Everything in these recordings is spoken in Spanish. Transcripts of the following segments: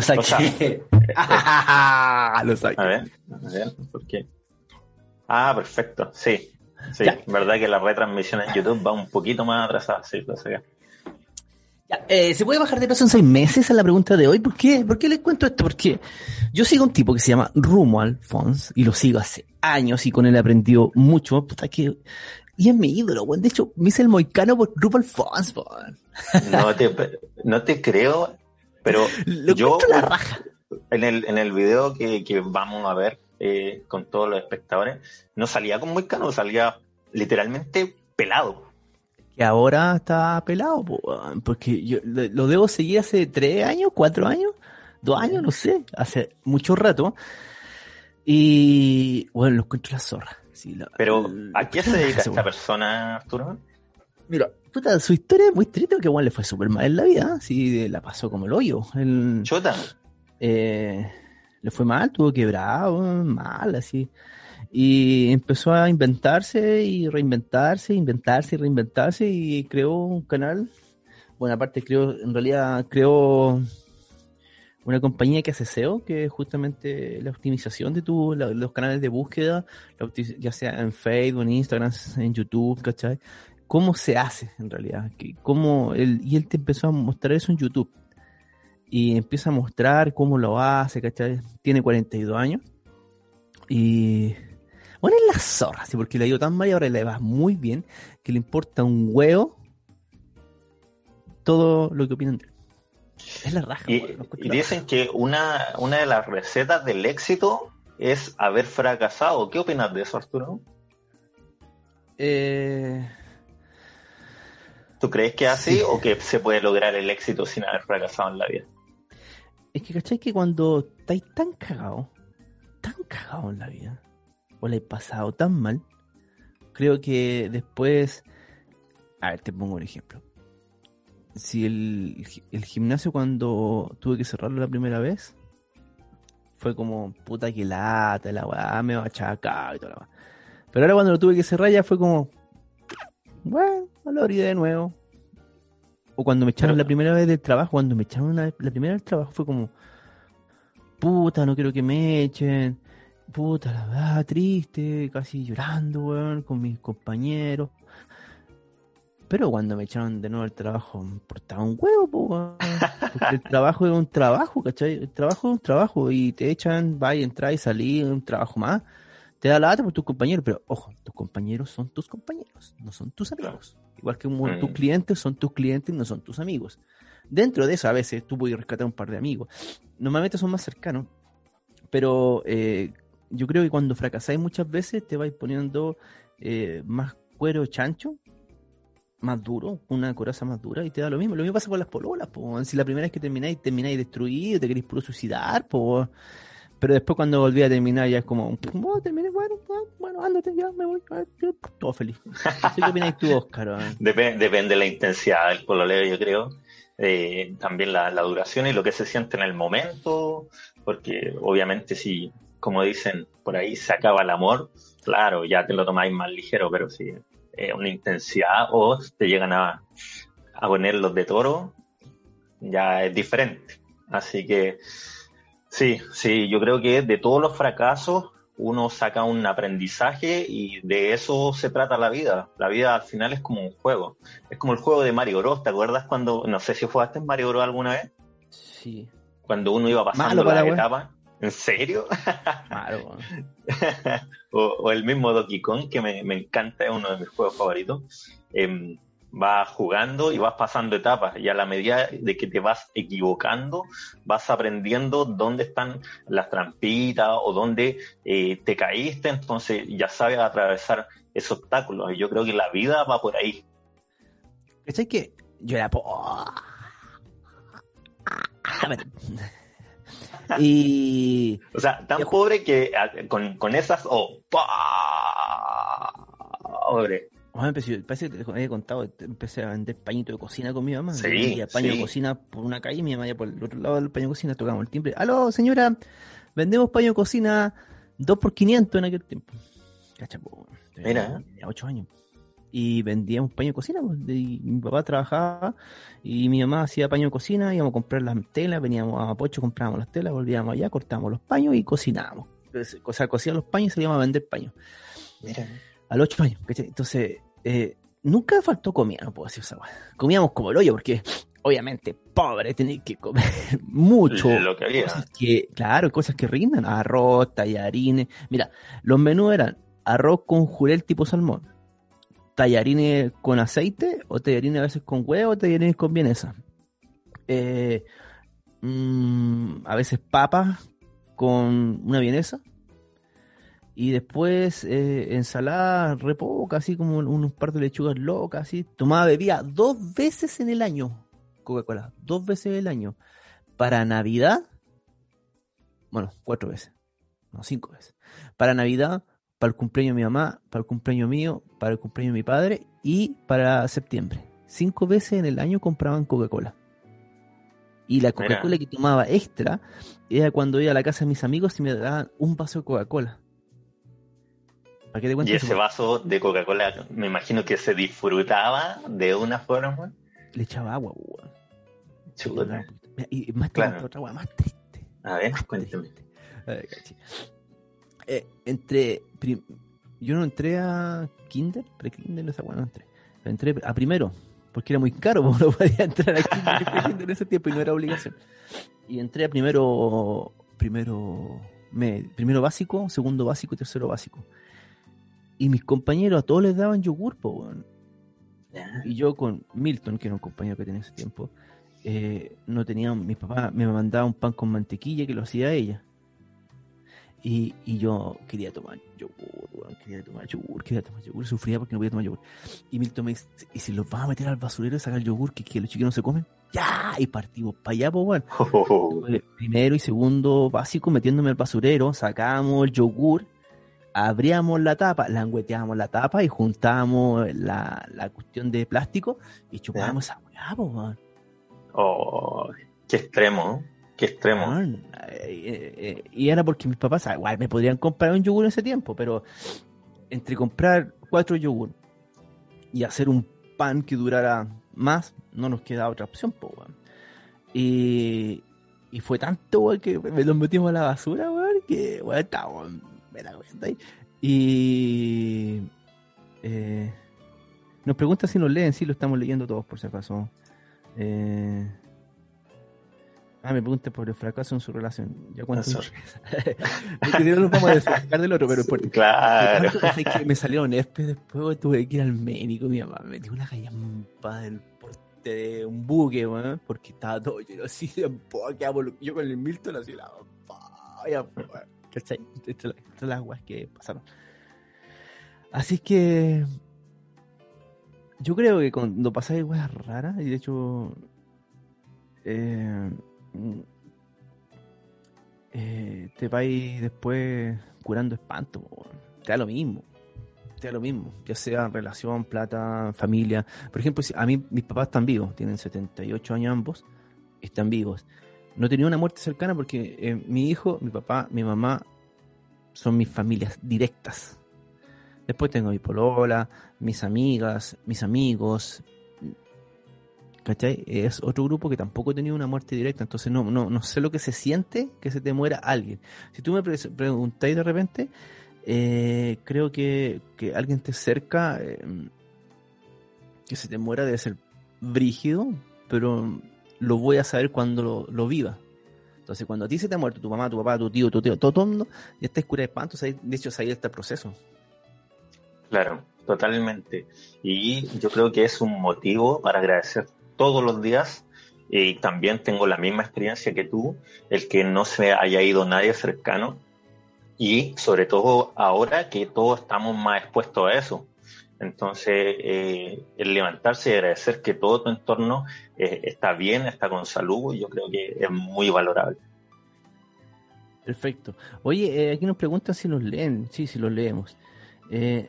Lo saqué. lo saqué. A ver, a ver, ¿por qué? Ah, perfecto, sí. Sí, verdad que la retransmisión en YouTube va un poquito más atrasada, sí, lo sé. Eh, ¿Se puede bajar de peso en seis meses? Es la pregunta de hoy. ¿Por qué? ¿Por qué les cuento esto? Porque yo sigo un tipo que se llama Rumo Alfons y lo sigo hace años y con él he aprendido mucho. Puta que... Y es mi ídolo, De hecho, me hice el moicano por Rumo Alfons, No te, no te creo, pero yo... La raja. En el, en el video que, que vamos a ver eh, con todos los espectadores, no salía con moicano, salía literalmente pelado que ahora está pelado, porque yo lo debo seguir hace tres años, cuatro años, dos años, no sé, hace mucho rato. Y bueno, lo encuentro la zorra. Pero, ¿a qué se dedica esta persona, Arturo? Mira, puta, su historia es muy triste porque igual le fue súper mal en la vida, sí, la pasó como el hoyo. El, Chota. Eh, le fue mal, tuvo quebrado, mal, así. Y empezó a inventarse y reinventarse, inventarse y reinventarse y creó un canal. Bueno, aparte creó, en realidad creó una compañía que hace SEO, que es justamente la optimización de tu, los canales de búsqueda, ya sea en Facebook, en Instagram, en YouTube, ¿cachai? ¿Cómo se hace en realidad? ¿Cómo él, y él te empezó a mostrar eso en YouTube. Y empieza a mostrar cómo lo hace, ¿cachai? Tiene 42 años. Y bueno, es la zorra, ¿sí? porque le ha ido tan mal y ahora le va muy bien que le importa un huevo todo lo que opinan de él. Es la raja. Y, dicen que una, una de las recetas del éxito es haber fracasado. ¿Qué opinas de eso, Arturo? Eh... ¿Tú crees que es así o que se puede lograr el éxito sin haber fracasado en la vida? Es que, ¿cachai? Que cuando estáis tan cagado, tan cagado en la vida, o le he pasado tan mal, creo que después, a ver, te pongo un ejemplo. Si el, el gimnasio cuando tuve que cerrarlo la primera vez, fue como, puta que lata, la weá, me va a achacar y toda la weá. Pero ahora cuando lo tuve que cerrar ya fue como, bueno, a la de nuevo. O cuando me echaron la primera vez del trabajo, cuando me echaron la primera vez del trabajo fue como, puta, no quiero que me echen, puta, la verdad, triste, casi llorando, weón, con mis compañeros. Pero cuando me echaron de nuevo el trabajo, me importaba un huevo, weón. Porque el trabajo es un trabajo, ¿cachai? El trabajo es un trabajo y te echan, va y entra y salí, un trabajo más. Te da la lata por tus compañeros, pero ojo, tus compañeros son tus compañeros, no son tus amigos. Igual que tus mm. clientes son tus clientes, no son tus amigos. Dentro de eso, a veces tú puedes rescatar un par de amigos. Normalmente son más cercanos, pero eh, yo creo que cuando fracasáis muchas veces te vais poniendo eh, más cuero chancho, más duro, una coraza más dura y te da lo mismo. Lo mismo pasa con las pololas, po. si la primera vez que termináis, termináis destruido, te queréis puro suicidar, po. Pero después cuando volví a terminar ya es como, bueno, terminé, bueno, bueno, ándate, ya me voy, todo feliz. Así que opináis tú, Oscar. Depende, de la intensidad del pololeo, yo creo. Eh, también la, la duración y lo que se siente en el momento, porque obviamente si como dicen por ahí, se acaba el amor, claro, ya te lo tomáis más ligero, pero si es una intensidad o te llegan a, a poner los de toro, ya es diferente. Así que sí, sí, yo creo que de todos los fracasos uno saca un aprendizaje y de eso se trata la vida. La vida al final es como un juego. Es como el juego de Mario Bros. ¿Te acuerdas cuando, no sé si jugaste en Mario Bros. alguna vez? Sí. Cuando uno iba pasando la etapa. ¿En serio? Claro. o, el mismo Donkey Kong, que me, encanta, es uno de mis juegos favoritos. Eh, vas jugando y vas pasando etapas y a la medida de que te vas equivocando vas aprendiendo dónde están las trampitas o dónde eh, te caíste entonces ya sabes atravesar esos obstáculos y yo creo que la vida va por ahí es que yo era Y. O sea, tan pobre que ah, con, con esas. Oh, pobre. Empecé, parece que te había contado, empecé a vender pañito de cocina con mi mamá. Sí, paño de cocina por una calle y mi mamá ya por el otro lado del paño de cocina tocamos el timbre. Aló, señora, vendemos paño de cocina 2 por 500 en aquel tiempo. Cachapo, Mira. Tenía 8 años. y vendíamos paño de cocina. y mi papá trabajaba y mi mamá hacía paño de cocina, íbamos a comprar las telas, veníamos a Pocho, comprábamos las telas, volvíamos allá, cortábamos los paños y cocinábamos. O sea, cocíamos los paños y salíamos a vender paños. Mira. A los ocho años, ¿cachai? Entonces, eh, nunca faltó comida, no puedo decir esa. Comíamos como el hoyo, porque obviamente, pobre, tenés que comer mucho. Lo que había. Cosas que, claro, cosas que rindan, arroz, tallarines. Mira, los menús eran arroz con jurel tipo salmón, tallarines con aceite, o tallarines a veces con huevo, o tallarines con vienesa. Eh, mm, a veces papas con una vienesa. Y después eh, ensalada re poca, así como unos par de lechugas locas, así. Tomaba bebida dos veces en el año. Coca-Cola, dos veces en el año. Para Navidad, bueno, cuatro veces, no, cinco veces. Para Navidad, para el cumpleaños de mi mamá, para el cumpleaños mío, para el cumpleaños de mi padre y para septiembre. Cinco veces en el año compraban Coca-Cola. Y la Coca-Cola que tomaba extra era cuando iba a la casa de mis amigos y me daban un vaso de Coca-Cola. ¿Para te Y ese vaso de Coca-Cola, me imagino que se disfrutaba de una forma. Le echaba agua, weón. Chuta. Y más Claro. triste, otra weá, más triste. A ver, Más cuéntame. triste. A ver. Eh, entre. yo no entré a Kinder, pre-Kinder, esa weá no entré. Pero entré a primero, porque era muy caro, porque no podía entrar a Kinder, y pre-Kinder en ese tiempo y no era obligación. Y entré a primero. Primero. me- primero básico, segundo básico y tercero básico. Y mis compañeros a todos les daban yogur, po, weón. Ya. Y yo con Milton, que era un compañero que tenía ese tiempo, eh, no tenía, mi papá me mandaba un pan con mantequilla que lo hacía ella. Y, y yo quería tomar yogur, weón, quería tomar yogur, quería tomar yogur, sufría porque no podía tomar yogur. Y Milton me dice, ¿y si los vas a meter al basurero y sacar el yogur que, que los chiquitos no se comen? ¡Ya! Y partimos para allá, pues, weón. Fue Primero y segundo básico metiéndome al basurero, sacábamos el yogur, abríamos la tapa, langueteábamos la tapa y juntábamos la, la cuestión de plástico y chupábamos esa weá, po. Oh, qué extremo, qué extremo. Eh, eh, eh, y era porque mis papás, ah, igual me podrían comprar un yogur en ese tiempo, pero entre comprar cuatro yogur y hacer un pan que durara más, no nos quedaba otra opción, po, weón. Y, y fue tanto, weón, que me los metimos a la basura, weón, que, weón, está, Y eh, nos pregunta si nos leen, sí, lo estamos leyendo todos, por si acaso. Eh, ah, me pregunta por el fracaso en su relación. Ya cuento. Eso. Porque si no nos vamos a despegar del otro, pero por, Claro. que me salieron espes después, tuve que ir al médico. Mi mamá me metió una gallampa del porte de un buque, weón, porque estaba todo lleno así de poca. Yo con el Milton así la vaya. Estas estas las weas que pasaron. Así que. Yo creo que cuando pasáis weas raras, y de hecho. Eh, eh, te vais después curando espanto, te da lo mismo. Te da lo mismo, ya sea relación, plata, familia. Por ejemplo, a mí mis papás están vivos, tienen 78 años ambos, están vivos. No tenido una muerte cercana porque eh, mi hijo, mi papá, mi mamá son mis familias directas. Después tengo mi polola, mis amigas, mis amigos. ¿Cachai? Es otro grupo que tampoco he tenido una muerte directa, entonces no, no, no sé lo que se siente que se te muera alguien. Si tú me pre- preguntáis de repente, eh, creo que, que alguien esté cerca, eh, que se te muera debe ser brígido, pero lo voy a saber cuando lo, lo viva. Entonces, cuando a ti se te ha muerto tu mamá, tu papá, tu tío, tu tío, todo, el mundo, ya estás cura de espanto, de hecho, ahí está el proceso. Claro, totalmente. Y yo creo que es un motivo para agradecer todos los días. Y también tengo la misma experiencia que tú, el que no se haya ido nadie cercano. Y sobre todo ahora que todos estamos más expuestos a eso. Entonces, eh, el levantarse y agradecer que todo tu entorno eh, está bien, está con salud, yo creo que es muy valorable. Perfecto. Oye, eh, aquí nos preguntan si los leen. Sí, si los leemos. Eh,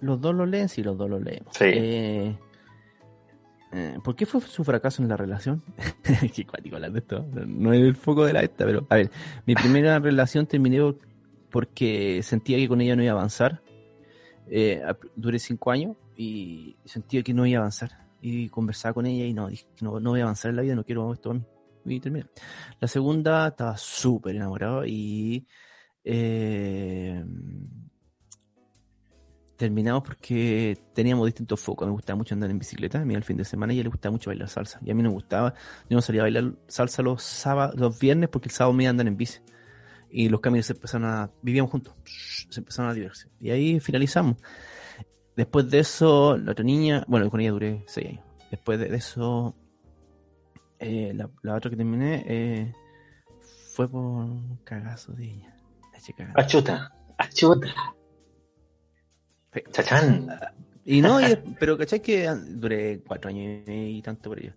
los dos los leen, sí, los dos los leemos. Sí. ¿Por qué fue su fracaso en la relación? Qué cuático hablar de esto. No es el foco de la esta, pero a ver, mi primera relación terminé porque sentía que con ella no iba a avanzar. Eh, duré cinco años y sentía que no iba a avanzar. Y conversaba con ella y no, dije, no, no voy a avanzar en la vida, no quiero esto a mí. Y terminé. La segunda estaba súper enamorado y eh, terminamos porque teníamos distintos focos. Me gustaba mucho andar en bicicleta, a mí el fin de semana y a ella le gustaba mucho bailar salsa. Y a mí me gustaba, yo no salía a bailar salsa los sábados, los viernes porque el sábado me iba a andar en bici. Y los caminos se empezaron a, vivíamos juntos, se empezaron a divertir. Y ahí finalizamos. Después de eso, la otra niña, bueno, con ella duré seis años. Después de eso, eh, la, la, otra que terminé eh, fue por un cagazo de ella. La chica. Achuta, achuta. Chachán. Y no, y, pero ¿cachai? Que duré cuatro años y tanto por ello.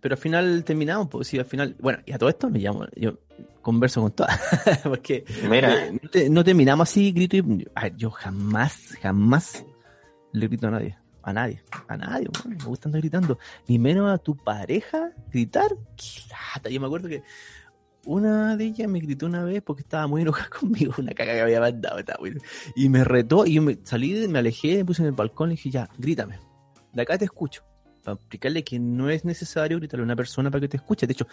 Pero al final terminamos, pues sí, al final, bueno, y a todo esto me llamo, yo converso con todas, porque Mira. No, te, no, terminamos así, grito y yo jamás, jamás le grito a nadie. A nadie, a nadie, bueno, me gusta andar gritando. Ni menos a tu pareja gritar. ¡Qué lata! Yo me acuerdo que una de ellas me gritó una vez porque estaba muy enojada conmigo, una caga que había mandado. Y me retó y yo me salí, me alejé, me puse en el balcón y dije, ya, grítame. De acá te escucho. Para explicarle que no es necesario gritarle a una persona para que te escuche. De hecho,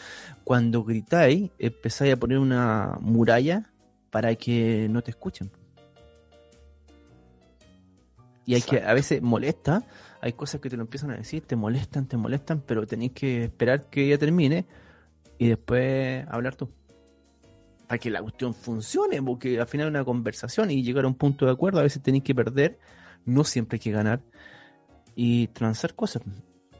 cuando gritáis, empezáis a poner una muralla para que no te escuchen. Y hay que, a veces molesta, hay cosas que te lo empiezan a decir, te molestan, te molestan, pero tenéis que esperar que ella termine y después hablar tú. Para que la cuestión funcione, porque al final una conversación y llegar a un punto de acuerdo, a veces tenéis que perder, no siempre hay que ganar y transar cosas.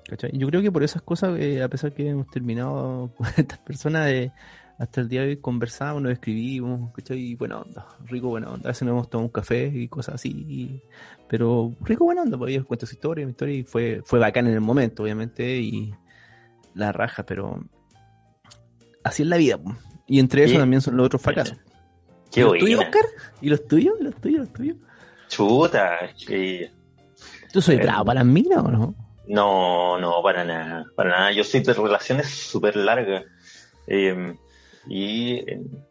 ¿cachai? Yo creo que por esas cosas, eh, a pesar que hemos terminado con estas personas, eh, hasta el día de hoy conversamos, nos escribimos, ¿cachai? Y buena onda, rico buena onda. A veces nos hemos tomado un café y cosas así, pero rico buena onda, porque ellos cuentan su historia, mi historia, y fue, fue bacán en el momento, obviamente, y la raja, pero así es la vida. Y entre eso también son los otros fracasos. Qué ¿Y los tuyos, Oscar? ¿Y los tuyos? ¿Los tuyos? ¿Los tuyos? Chuta, que... ¿Tú soy eh, bravo para las minas o no? No, no, para nada, para nada. Yo soy de relaciones súper largas. Eh, y en,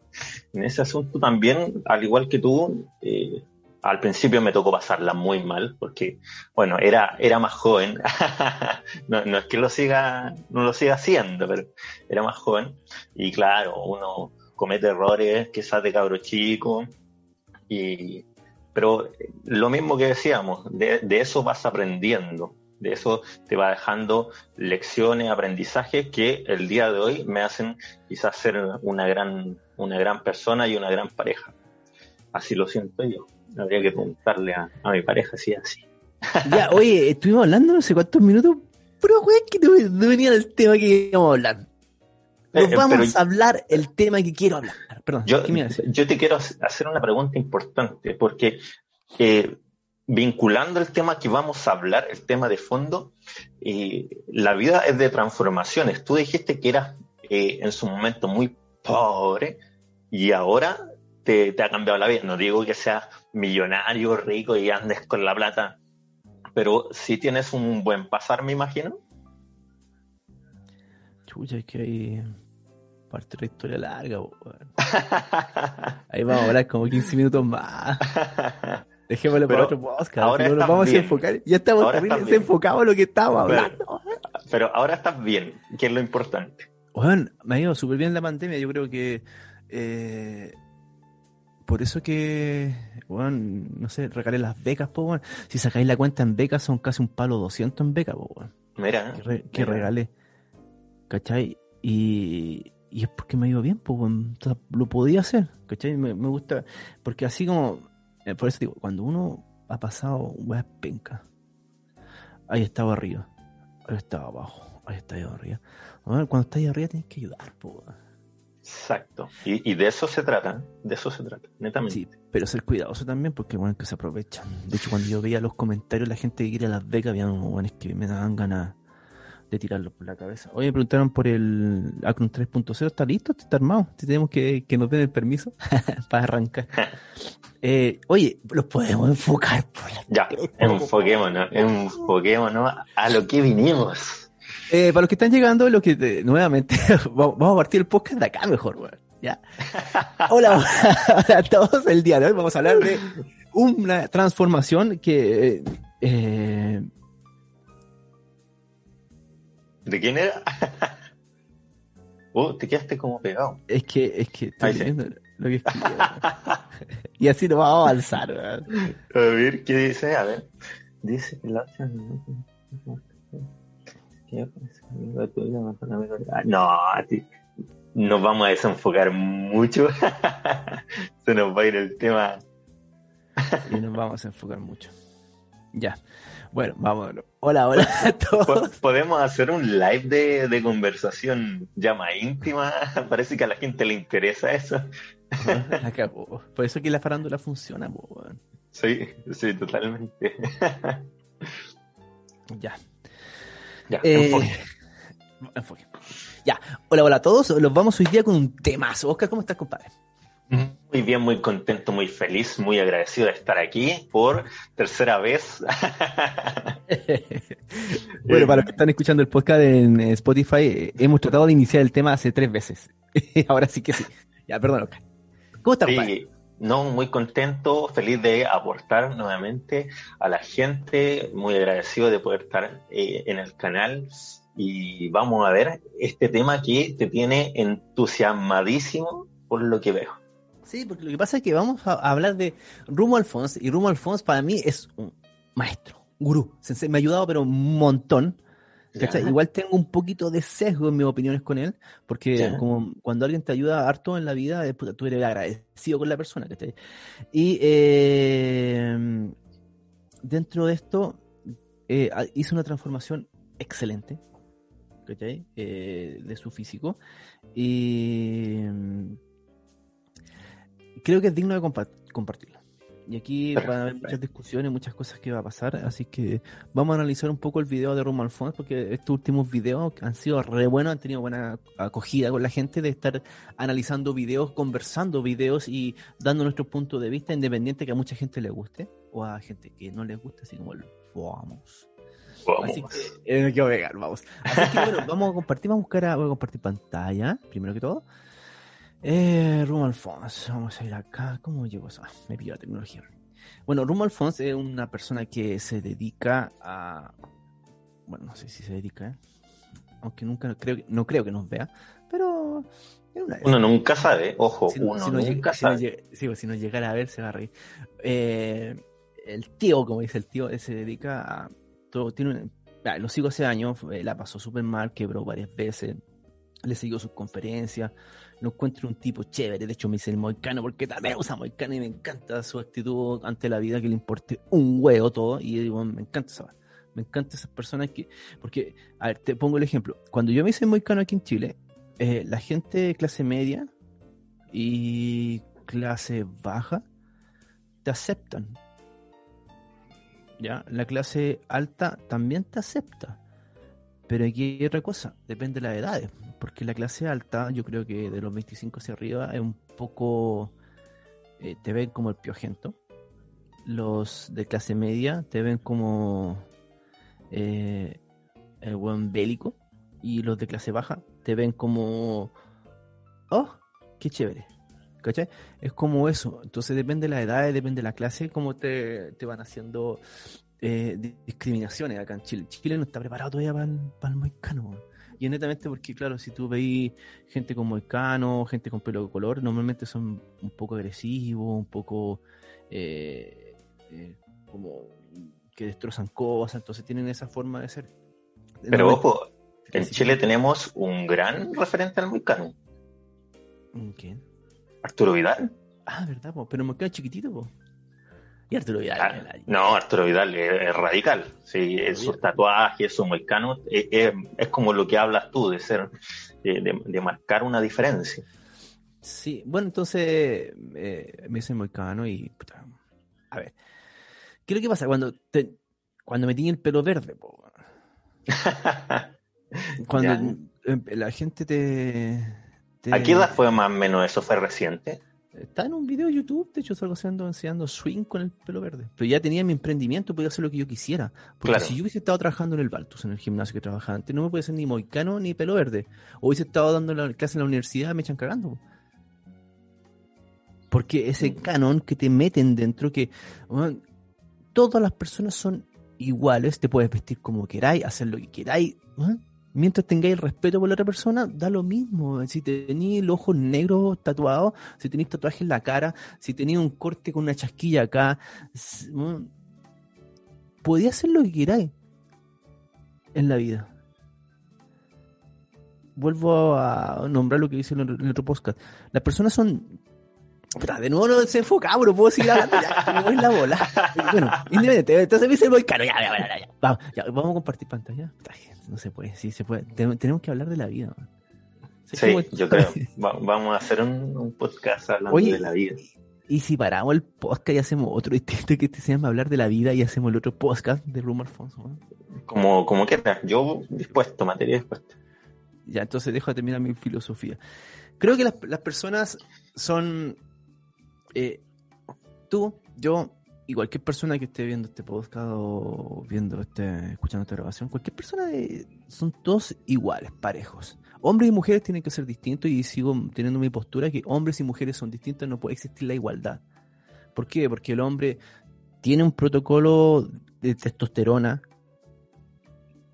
en, ese asunto también, al igual que tú, eh, al principio me tocó pasarla muy mal, porque, bueno, era, era más joven. no, no, es que lo siga, no lo siga haciendo, pero era más joven. Y claro, uno comete errores, quizás de cabro chico. Y, pero lo mismo que decíamos, de, de eso vas aprendiendo de eso te va dejando lecciones, aprendizajes que el día de hoy me hacen quizás ser una gran, una gran persona y una gran pareja. Así lo siento yo. Habría que preguntarle a, a mi pareja si es así. Ya, oye, estuvimos hablando no sé cuántos minutos, pero güey, que no venía del tema que íbamos a hablar. Nos eh, vamos pero, a hablar el tema que quiero hablar. Perdón, yo, yo te quiero hacer una pregunta importante, porque eh, vinculando el tema que vamos a hablar, el tema de fondo, eh, la vida es de transformaciones. Tú dijiste que eras eh, en su momento muy pobre y ahora te, te, ha cambiado la vida. No digo que seas millonario, rico y andes con la plata, pero sí tienes un buen pasar, me imagino. Chucha, es que hay parte de la historia larga. Ahí vamos a hablar como 15 minutos más. Dejémoslo para otro podcast. Ahora no nos vamos bien. a enfocar. Ya estamos desenfocados en lo que estábamos hablando. Pero, ahora estás bien, que es lo importante. Bueno, me ha ido súper bien la pandemia. Yo creo que. Eh, por eso que. Bueno, no sé, regalé las becas, pues, bueno. Si sacáis la cuenta en becas, son casi un palo 200 en becas, pues, bueno. Mira. Que, re, que mira. regalé. ¿Cachai? Y. Y es porque me ha ido bien, pues, bueno. Entonces, lo podía hacer, ¿cachai? Me, me gusta. Porque así como eh, por eso digo, cuando uno ha pasado weas penca, ahí estaba arriba, ahí estaba abajo, ahí estaba arriba. Cuando estás ahí arriba tienes que ayudar, po. Exacto. Y, y, de eso se trata, de eso se trata, netamente. Sí, pero ser cuidadoso también porque bueno que se aprovechan. De hecho, cuando yo veía los comentarios la gente que quiere las becas, había unos buenos que me daban ganas de tirarlo por la cabeza. Oye, me preguntaron por el Acron 3.0, ¿está listo? ¿Está armado? ¿Tenemos que, que nos den el permiso para arrancar? Eh, oye, los podemos enfocar. Por la ya, enfoquémonos, enfoquémonos a lo que vinimos. Eh, para los que están llegando, lo que te, nuevamente, vamos a partir el podcast de acá mejor, weón. ¿ya? Hola, hola a todos. El día de hoy vamos a hablar de una transformación que Eh, ¿De quién era? oh, te quedaste como pegado. es que, es que estoy leyendo lo que escribió. y así nos vamos a avanzar. weón. A ver, ¿qué dice? A ver. Dice la No, a ti- nos vamos a desenfocar mucho. Se nos va a ir el tema. Y nos vamos a enfocar mucho. Ya. Bueno, vámonos. Hola, hola a todos. Podemos hacer un live de, de conversación ya más íntima. Parece que a la gente le interesa eso. La cagó. Por eso que la farándula funciona, po. Sí, sí, totalmente. Ya. Ya, Eh, enfoque. enfoque. Ya. Hola, hola a todos. Los vamos hoy día con un temazo. Oscar, ¿cómo estás, compadre? Muy bien, muy contento, muy feliz, muy agradecido de estar aquí por tercera vez. bueno, para los que están escuchando el podcast en Spotify, eh, hemos tratado de iniciar el tema hace tres veces. Ahora sí que sí. Ya, perdón, Oscar. ¿Cómo estás, compadre? Sí, no, muy contento, feliz de aportar nuevamente a la gente, muy agradecido de poder estar eh, en el canal y vamos a ver este tema que te tiene entusiasmadísimo por lo que veo. Sí, porque lo que pasa es que vamos a hablar de Rumo Alfons, y Rumo Alfons para mí es un maestro, un gurú. Me ha ayudado, pero un montón. Igual tengo un poquito de sesgo en mis opiniones con él, porque Ya. como cuando alguien te ayuda harto en la vida, puta, tú eres agradecido con la persona, ¿cachai? Y eh, dentro de esto, eh, hizo una transformación excelente, ¿cachai? Eh, de su físico. Y mm, creo que es digno de compa- compartirlo. Y aquí van a haber muchas discusiones, muchas cosas que va a pasar, así que vamos a analizar un poco el video de Romo Alfons, porque estos últimos videos han sido re buenos, han tenido buena acogida con la gente de estar analizando videos, conversando videos y dando nuestro punto de vista independiente que a mucha gente le guste o a gente que no les guste, así como el vamos. Vamos. Así que, eh, vamos. Así que bueno, vamos a compartir, vamos a buscar a, voy a compartir pantalla, primero que todo. Eh, Rumo Alfons, vamos a ir acá. ¿Cómo llego eso? Ah, me pilló la tecnología. Bueno, Rumo Alfons es una persona que se dedica a. Bueno, no sé si se dedica, ¿eh? aunque nunca creo, que- no creo que nos vea, pero. una- Uno nunca sabe, ojo, si, no- uno si no nunca si no sabe. llega- sí, pues, si no llegara a ver, se va a reír. Eh, el tío, como dice el tío, él se dedica a. Todo, tiene un- ah, lo sigo hace años, eh, la pasó súper mal, quebró varias veces. Le siguió sus conferencias. Lo encuentro un tipo chévere. De hecho, me dice el moicano porque también usa moicano y me encanta su actitud ante la vida, que le importe un huevo todo. Y digo, me encanta esa. Me encantan esas personas que. Porque, a ver, te pongo el ejemplo. Cuando yo me hice moicano aquí en Chile, eh, la gente de clase media y clase baja te aceptan. ¿Ya? La clase alta también te acepta. Pero aquí hay otra cosa, depende de las edades. Porque la clase alta, yo creo que de los 25 hacia arriba, es un poco. eh, te ven como el piojento. Los de clase media te ven como. eh, el buen bélico. Y los de clase baja te ven como. ¡Oh! ¡Qué chévere! ¿Cachai? Es como eso. Entonces depende de la edad, depende de la clase, cómo te, te van haciendo eh, di- discriminaciones acá en Chile. Chile no está preparado todavía para el, para el. Y es netamente porque, claro, si tú veis gente con moicano, gente con pelo de color, normalmente son un poco agresivos, un poco eh, eh, como que destrozan cosas, entonces tienen esa forma de ser. Pero ojo, en Chile tenemos un gran referente al moicano, ¿Quién? Arturo Vidal. Ah, verdad, po, pero moicano es chiquitito, po. Y Arturo Vidal. Ah, no, Arturo Vidal es, radical. Sí, es sus tatuajes, sus moicanos, es, es- es como lo que hablas tú, de ser, de, de- de marcar una diferencia. Sí, bueno, entonces eh, me hice moicano y. puta, a ver. ¿Qué es lo que pasa? Cuando, te, cuando me tiñe el pelo verde, po, cuando Ya. em, la gente te, te- ¿A qué edad fue más o menos eso? ¿Fue reciente? Está en un video de YouTube, de hecho salgo haciendo, enseñando swing con el pelo verde. Pero ya tenía mi emprendimiento, podía hacer lo que yo quisiera. Porque Claro. si yo hubiese estado trabajando en el Baltus, en el gimnasio que trabajaba antes, no me puede ser ni moicano ni pelo verde. O hubiese estado dando la clase en la universidad, me echan cagando. po. Porque ese Mm. canon que te meten dentro, que todas las personas son iguales, te puedes vestir como queráis, hacer lo que queráis. ¿eh? Mientras tengáis respeto por la otra persona, da lo mismo. Si tenéis los ojos negros tatuados, si tenéis tatuaje en la cara, si tenéis un corte con una chasquilla acá, podía hacer lo que queráis en la vida. Vuelvo a nombrar lo que dice en el otro podcast. Las personas son de nuevo no se enfoca, pero puedo seguir hablando ya, como es la bola. Bueno, independiente, entonces me dice muy caro, ya, ya, ya, ya, Vamos, ya, vamos a compartir pantalla. No se puede, sí se puede. Tenemos que hablar de la vida. Sí, yo creo. vamos a hacer un, podcast hablando de la vida. Y si paramos el podcast y hacemos otro distinto que se llama hablar de la vida y hacemos el otro podcast de Rumor Alfonso. Como, como quieras, yo dispuesto, materia dispuesta. Ya, entonces dejo de terminar mi filosofía. Creo que las, las personas son eh, tú, yo y cualquier persona que esté viendo este podcast o viendo este, escuchando esta grabación, cualquier persona son todos iguales, parejos. Hombres y mujeres tienen que ser distintos y sigo teniendo mi postura que hombres y mujeres son distintos, no puede existir la igualdad. ¿Por qué? Porque el hombre tiene un protocolo de testosterona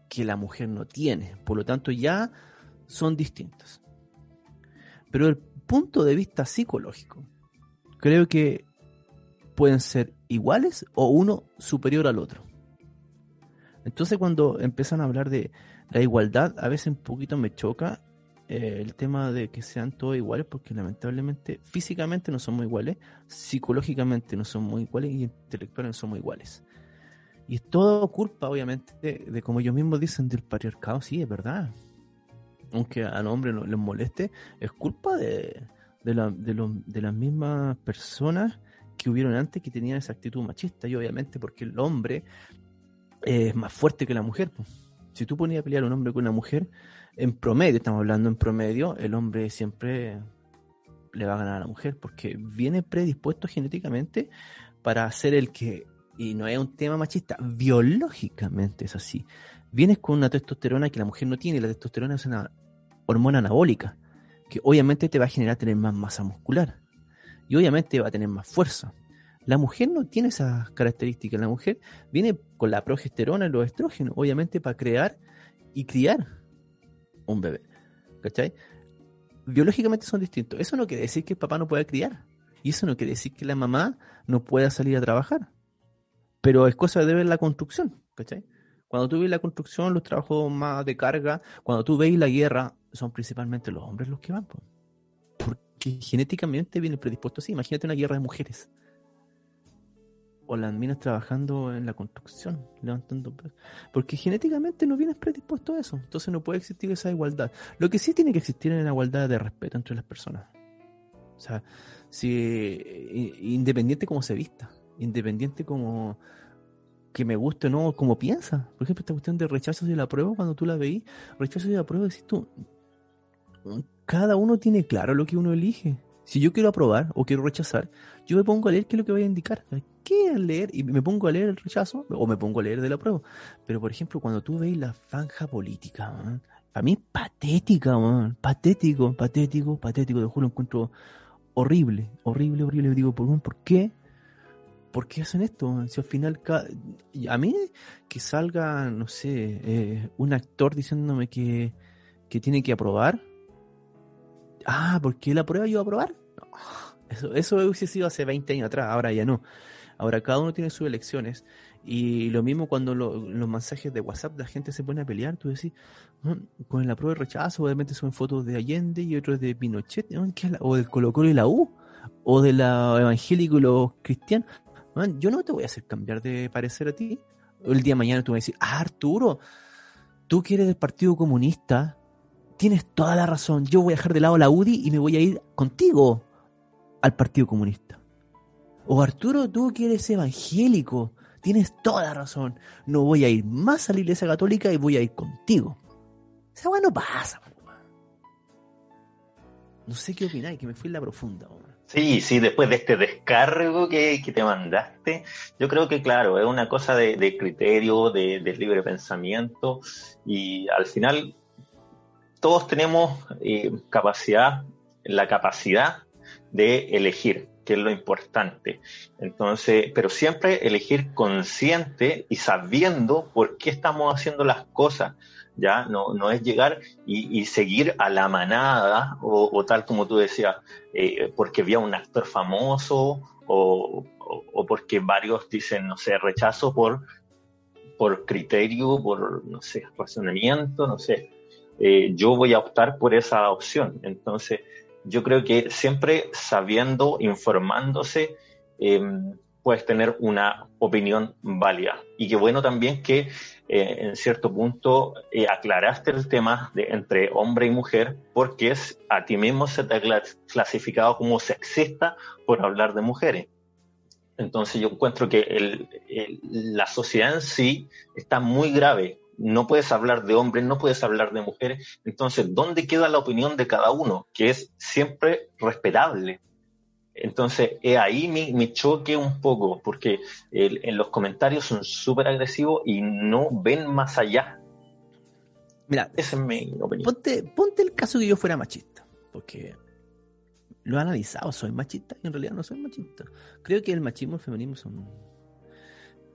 que la mujer no tiene. Por lo tanto, ya son distintos. Pero el punto de vista psicológico, creo que pueden ser iguales o uno superior al otro. Entonces cuando empiezan a hablar de la igualdad, a veces un poquito me choca eh, el tema de que sean todos iguales, porque lamentablemente físicamente no somos iguales, psicológicamente no somos iguales y intelectualmente no somos iguales. Y es todo culpa, obviamente, de, como ellos mismos dicen, del patriarcado, sí, es verdad. Aunque al hombre no les moleste, es culpa de, de, la, de, las mismas personas que hubieron antes que tenían esa actitud machista. Y obviamente porque el hombre es más fuerte que la mujer. Si tú ponías a pelear a un hombre con una mujer, en promedio, estamos hablando en promedio, el hombre siempre le va a ganar a la mujer porque viene predispuesto genéticamente para ser el que, y no es un tema machista, biológicamente es así. Vienes con una testosterona que la mujer no tiene, la testosterona es una hormona anabólica que obviamente te va a generar tener más masa muscular y obviamente va a tener más fuerza. La mujer no tiene esas características, la mujer viene con la progesterona y los estrógenos, obviamente para crear y criar un bebé. ¿Cachai? Biológicamente son distintos. Eso no quiere decir que el papá no pueda criar. Y eso no quiere decir que la mamá no pueda salir a trabajar. Pero es cosa de ver la construcción, ¿cachai? Cuando tú ves la construcción, los trabajos más de carga, cuando tú ves la guerra, son principalmente los hombres los que van. Porque genéticamente viene predispuesto así. Imagínate una guerra de mujeres. O las minas trabajando en la construcción, levantando Porque genéticamente no vienes predispuesto a eso. Entonces no puede existir esa igualdad. Lo que sí tiene que existir es la igualdad de respeto entre las personas. O sea, si, independiente como se vista, independiente como que me guste o no, como piensa. Por ejemplo, esta cuestión de rechazo de la prueba, cuando tú la veís, rechazo de la prueba, decís tú, cada uno tiene claro lo que uno elige. Si yo quiero aprobar o quiero rechazar, yo me pongo a leer qué es lo que voy a indicar. ¿Qué leer? Y me pongo a leer el rechazo o me pongo a leer de la prueba. Pero, por ejemplo, cuando tú veis la franja política, a mí es patética, man. patético, patético, patético. De juro, lo encuentro horrible, horrible, horrible. Digo, ¿por qué? ¿por qué hacen esto? Si al final, a mí que salga, no sé, eh, un actor diciéndome que, que, tiene que aprobar. Ah, ¿por qué la prueba yo a aprobar? eso, eso hubiese sido hace 20 años atrás, ahora ya no. Ahora cada uno tiene sus elecciones. Y lo mismo cuando los mensajes de WhatsApp la gente se pone a pelear, tú decís, con la prueba de rechazo, obviamente son fotos de Allende y otros de Pinochet, o del Colo Colo y la U, o de la evangélico y los cristianos yo no te voy a hacer cambiar de parecer a ti. El día de mañana tú a decir, ah, Arturo, tú que eres del Partido Comunista, tienes toda la razón. Yo voy a dejar de lado la UDI y me voy a ir contigo al Partido Comunista. O Arturo, tú que eres evangélico, tienes toda la razón. No voy a ir más a la Iglesia Católica y voy a ir contigo. Esa weá no pasa, No sé qué opináis, que me fui en la profunda. Sí, sí, después de este descargo que, te mandaste, yo creo que claro, es una cosa de, criterio, de, libre pensamiento y al final todos tenemos eh, capacidad, la capacidad de elegir que es lo importante. Entonces, pero siempre elegir consciente y sabiendo por qué estamos haciendo las cosas. ¿ya? No, no es llegar y, seguir a la manada o, tal como tú decías, eh, porque había un actor famoso o, o, porque varios dicen, no sé, rechazo por, por criterio, por, no sé, razonamiento, no sé. Eh, yo voy a optar por esa opción. Entonces, yo creo que siempre sabiendo, informándose, em, puedes tener una opinión válida. Y qué bueno también que eh, en cierto punto eh, aclaraste el tema de entre hombre y mujer, porque es a ti mismo se te ha clasificado como sexista por hablar de mujeres. Entonces yo encuentro que la sociedad en sí está muy grave. No puedes hablar de hombres, no puedes hablar de mujeres. Entonces, ¿dónde queda la opinión de cada uno? Que es siempre respetable. Entonces, es ahí mi, choque un poco, porque en los comentarios son súper agresivos y no ven más allá. Mira, esa es mi opinión. Ponte, ponte el caso que yo fuera machista, porque lo he analizado, soy machista y en realidad no soy machista. Creo que el machismo y el feminismo son,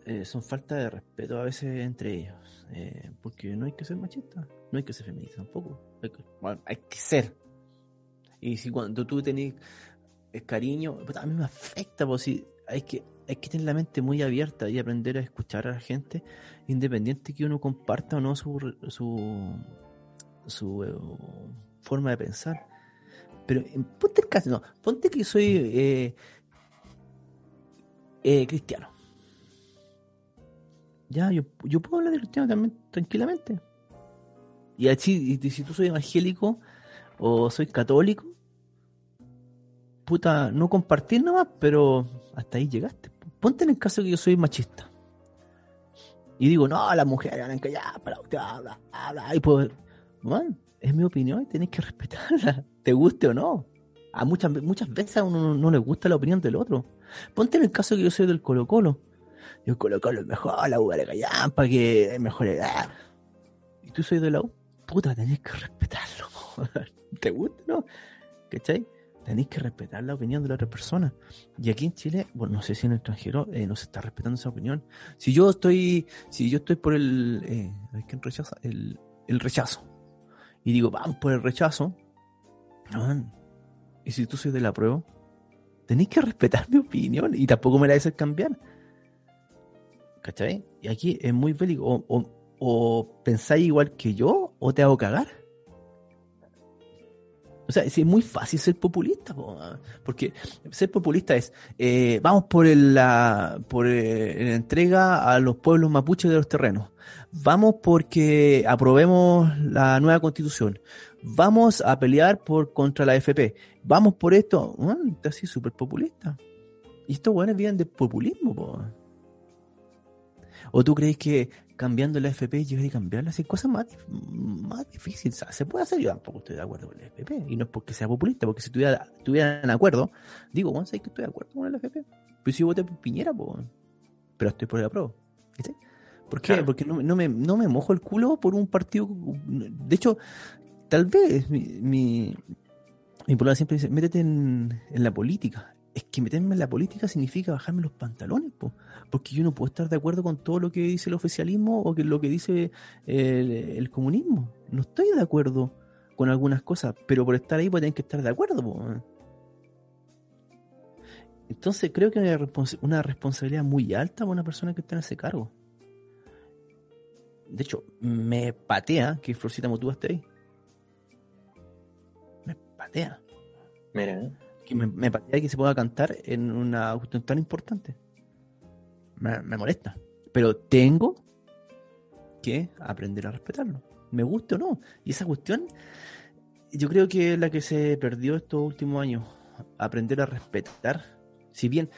eh, son falta de respeto a veces entre ellos. Eh, porque no hay que ser machista, no hay que ser feminista tampoco. Hay que, hay que ser. Y si cuando tú tenés eh, cariño, pues a mí me afecta, pues si hay que, hay que tener la mente muy abierta y aprender a escuchar a la gente, independiente que uno comparta o no su, su, su forma de pensar. Pero ponte el caso, no, ponte que soy cristiano. Ya, yo, puedo hablar de cristiano también tranquilamente. Y así, y si tú soy evangélico o soy católico, puta, no compartir nomás, pero hasta ahí llegaste. Ponte en el caso que yo soy machista. Y digo, no, las mujeres van a callar, bla, bla, bla, y pues, bueno, es mi opinión y tenés que respetarla te guste o no. A muchas, muchas veces a uno no, le gusta la opinión del otro. Ponte en el caso que yo soy del Colo Colo. Yo el Colo Colo es mejor, la U de para que es mejor. edad. Y tú soy de la U, puta, tenés que respetarlo. ¿Te gusta, no? ¿Cachai? Tenéis que respetar la opinión de la otra persona. Y aquí en Chile, bueno, no sé si en el extranjero eh, no se está respetando esa opinión. Si yo estoy, si yo estoy por el, eh, rechaza? El, el rechazo. Y digo, vamos por el rechazo, y si tú sois de la prueba, tenéis que respetar mi opinión y tampoco me la hacer cambiar. ¿Cachai? Y aquí es muy bélico. O, pensáis igual que yo o te hago cagar. O sea, es muy fácil ser populista, porque ser populista es, eh, vamos por, la, por eh, la entrega a los pueblos mapuches de los terrenos, vamos porque aprobemos la nueva constitución, vamos a pelear por contra la FP, vamos por esto, está así súper populista. Y estos buenos vienen de populismo, ¿O tú crees que cambiando la FP llegaría a cambiarla? Hacer cosas más, más difíciles. se puede hacer, yo tampoco estoy de acuerdo con la FP. Y no es porque sea populista, porque si estuviera, en acuerdo, digo, bueno, sé que estoy de acuerdo con la FP. Pues si yo voté por Piñera, pues, pero estoy por el apruebo. ¿Por qué? Porque no, no, me, no me mojo el culo por un partido. De hecho, tal vez mi, mi, mi siempre dice, métete en, la política. Es que meterme en la política significa bajarme los pantalones, porque yo no puedo estar de acuerdo con todo lo que dice el oficialismo o que lo que dice el, comunismo. No estoy de acuerdo con algunas cosas, pero por estar ahí pues tener que estar de acuerdo. Entonces creo que hay una responsabilidad muy alta para una persona que está en ese cargo. De hecho, me patea que Florcita Motúa esté ahí patea. Mira. Que me, patea que se pueda cantar en una cuestión tan importante. Me, molesta. Pero tengo que aprender a respetarlo. Me guste o no. Y esa cuestión, yo creo que es la que se perdió estos últimos años. Aprender a respetar. Si bien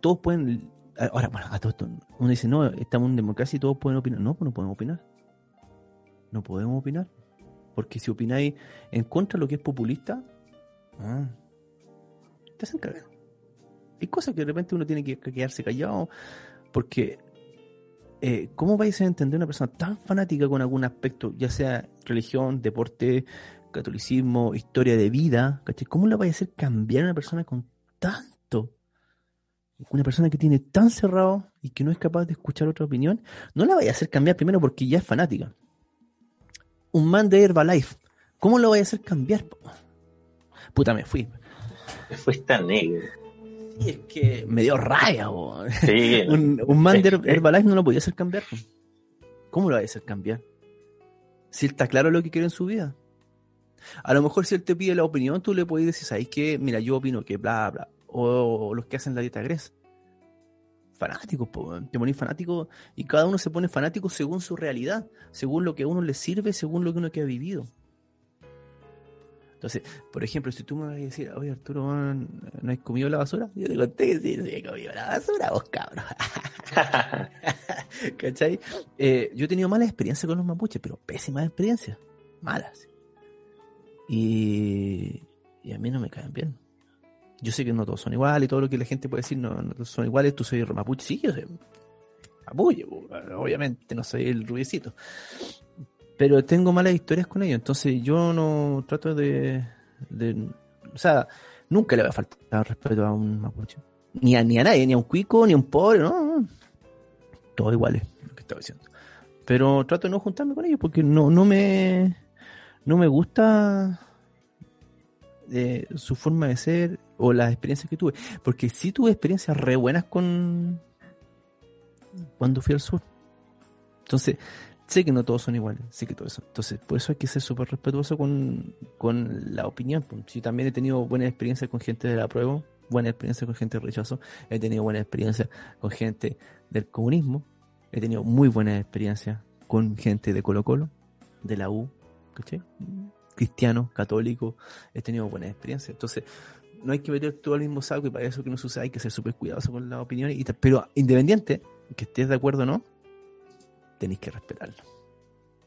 todos pueden. Ahora, bueno, a todos, uno dice, no, estamos en democracia y todos pueden opinar. No, pues no podemos opinar. No podemos opinar. Porque si opináis en contra de lo que es populista, Ah. Te hacen cagar. Hay cosas que de repente uno tiene que quedarse callado porque eh, ¿cómo vais a entender una persona tan fanática con algún aspecto, ya sea religión, deporte, catolicismo, historia de vida? ¿Cómo la vais a hacer cambiar a una persona con tanto? una persona que tiene tan cerrado y que no es capaz de escuchar otra opinión, no la vaya a hacer cambiar primero porque ya es fanática. Un man de Herbalife, ¿cómo lo vaya a hacer cambiar? Puta, me fui. Te fuiste negro. Y es que me dio raya, un, un, man de Herbalife no lo podía hacer cambiar. ¿Cómo lo vaya a hacer cambiar? Si él está claro lo que quiere en su vida. A lo mejor si él te pide la opinión, tú le puedes decir, ¿sabes qué? Mira, yo opino que bla, bla o los que hacen la dieta Gres. Fanáticos, te pones fanático y cada uno se pone fanático según su realidad, según lo que a uno le sirve, según lo que uno que ha vivido. Entonces, por ejemplo, si tú me vas a decir, oye Arturo, ¿no has comido la basura? Yo te conté que sí, sí he comido la basura, vos cabrón. ¿Cachai? Eh, yo he tenido malas experiencias con los mapuches, pero pésimas experiencias. Malas. Y, y a mí no me caen bien. Yo sé que no todos son iguales y todo lo que la gente puede decir no, todos son iguales. Tú soy mapuche, sí, yo soy mapuche, obviamente, no soy el rubiecito. Pero tengo malas historias con ellos, entonces yo no trato de, o sea, nunca le va a faltar respeto a un mapuche. Ni a, ni a nadie, ni a un cuico, ni a un pobre, no. Todos iguales, lo que estaba diciendo. Pero trato de no juntarme con ellos porque no, no me no me gusta eh, su forma de ser o las experiencias que tuve. Porque sí tuve experiencias re buenas con cuando fui al sur. Entonces, sé que no todos son iguales, sé que todo eso. Entonces, por eso hay que ser súper respetuoso con, con la opinión. Pues, si también he tenido buenas experiencias con gente de la prueba, buena experiencia con gente de rechazo, he tenido buena experiencia con gente del comunismo, he tenido muy buenas experiencias con gente de Colo Colo, de la U, cristiano, católico, he tenido buenas experiencias. Entonces, no hay que meter todo al mismo saco y para eso que no suceda hay que ser súper cuidadoso con las opiniones. Y pero independiente, que estés de acuerdo o no, tenéis que respetarlo.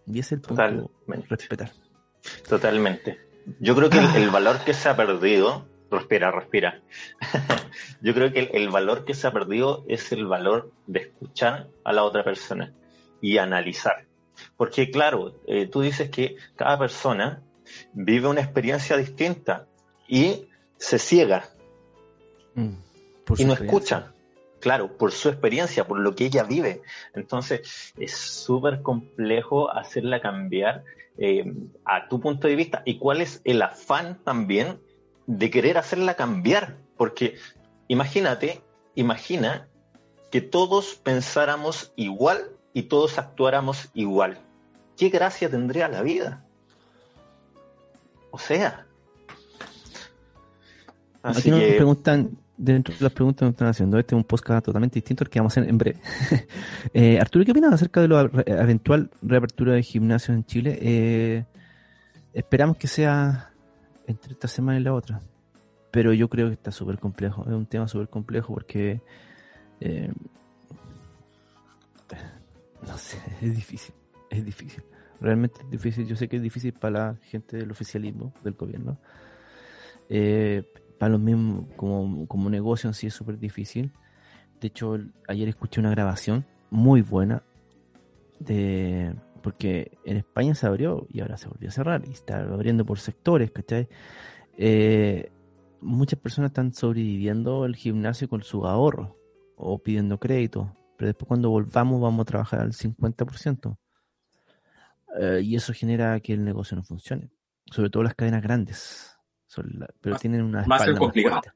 Y ese es el punto, respetar. Totalmente. Yo creo que el, valor que se ha perdido, respira, respira. Yo creo que el, valor que se ha perdido es el valor de escuchar a la otra persona y analizar. Porque claro, eh, tú dices que cada persona vive una experiencia distinta y se ciega mm, y no escucha. Claro, por su experiencia, por lo que ella vive. Entonces, es súper complejo hacerla cambiar eh, a tu punto de vista. ¿Y cuál es el afán también de querer hacerla cambiar? Porque imagínate, imagina que todos pensáramos igual y todos actuáramos igual. ¿Qué gracia tendría la vida? O sea, Aquí nos preguntan, dentro de las preguntas que nos están haciendo, este es un podcast totalmente distinto al que vamos a hacer en breve. eh, Arturo, ¿qué opinas acerca de la eventual reapertura de gimnasios en Chile? Eh, esperamos que sea entre esta semana y la otra, pero yo creo que está súper complejo, es un tema súper complejo porque, eh, no sé, es difícil, es difícil, realmente es difícil, yo sé que es difícil para la gente del oficialismo, del gobierno, eh, para los mismos, como, como negocio en sí es súper difícil. De hecho, ayer escuché una grabación muy buena de porque en España se abrió y ahora se volvió a cerrar y está abriendo por sectores, ¿cachai? Eh, muchas personas están sobreviviendo el gimnasio con su ahorro o pidiendo crédito, pero después cuando volvamos vamos a trabajar al 50%. Eh, y eso genera que el negocio no funcione, sobre todo las cadenas grandes pero tienen una espalda más fuerte.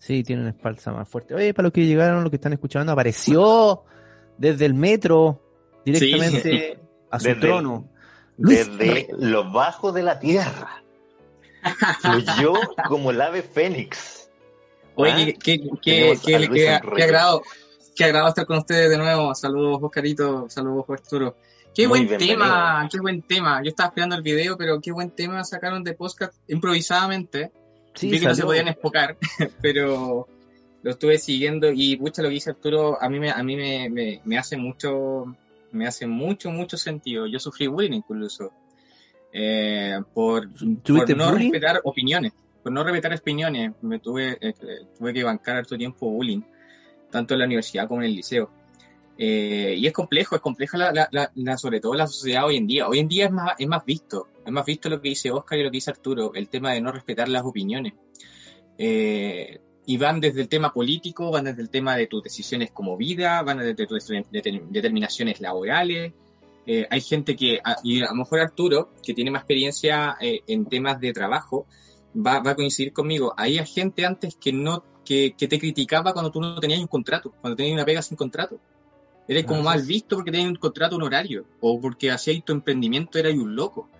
Sí, tienen una espalda más fuerte. Oye, para los que llegaron, los que están escuchando, apareció desde el metro directamente a su trono. desde lo bajo de la tierra. Fluyó como el ave fénix. Oye, ¿Ah? qué, qué, qué, qué, agrado, qué agrado estar con ustedes de nuevo. Saludos, Oscarito. Saludos, Arturo. Qué buen tema, qué buen tema. Yo estaba esperando el video, pero qué buen tema sacaron de podcast improvisadamente. Sí, Vi que no se podían enfocar, pero lo estuve siguiendo y mucho lo que dice Arturo a mí me, a mí me, me, hace mucho me hace mucho mucho sentido. Yo sufrí bullying incluso eh, por, por no respetar opiniones, por no respetar opiniones. Me tuve eh, tuve que bancar harto tiempo bullying, tanto en la universidad como en el liceo. Eh, y es complejo, es compleja la, la, sobre todo la sociedad hoy en día. Hoy en día es más, es más visto, es más visto lo que dice Oscar y lo que dice Arturo, el tema de no respetar las opiniones. Eh, y van desde el tema político, van desde el tema de tus decisiones como vida, van desde tus determinaciones laborales. Eh, hay gente que, y a lo mejor Arturo, que tiene más experiencia eh, en temas de trabajo, va, va, a coincidir conmigo. Hay gente antes que no que, que, te criticaba cuando tú no tenías un contrato, cuando tenías una pega sin contrato. Eres como mal visto porque tenías un contrato honorario o porque hacías tu emprendimiento, eras un loco.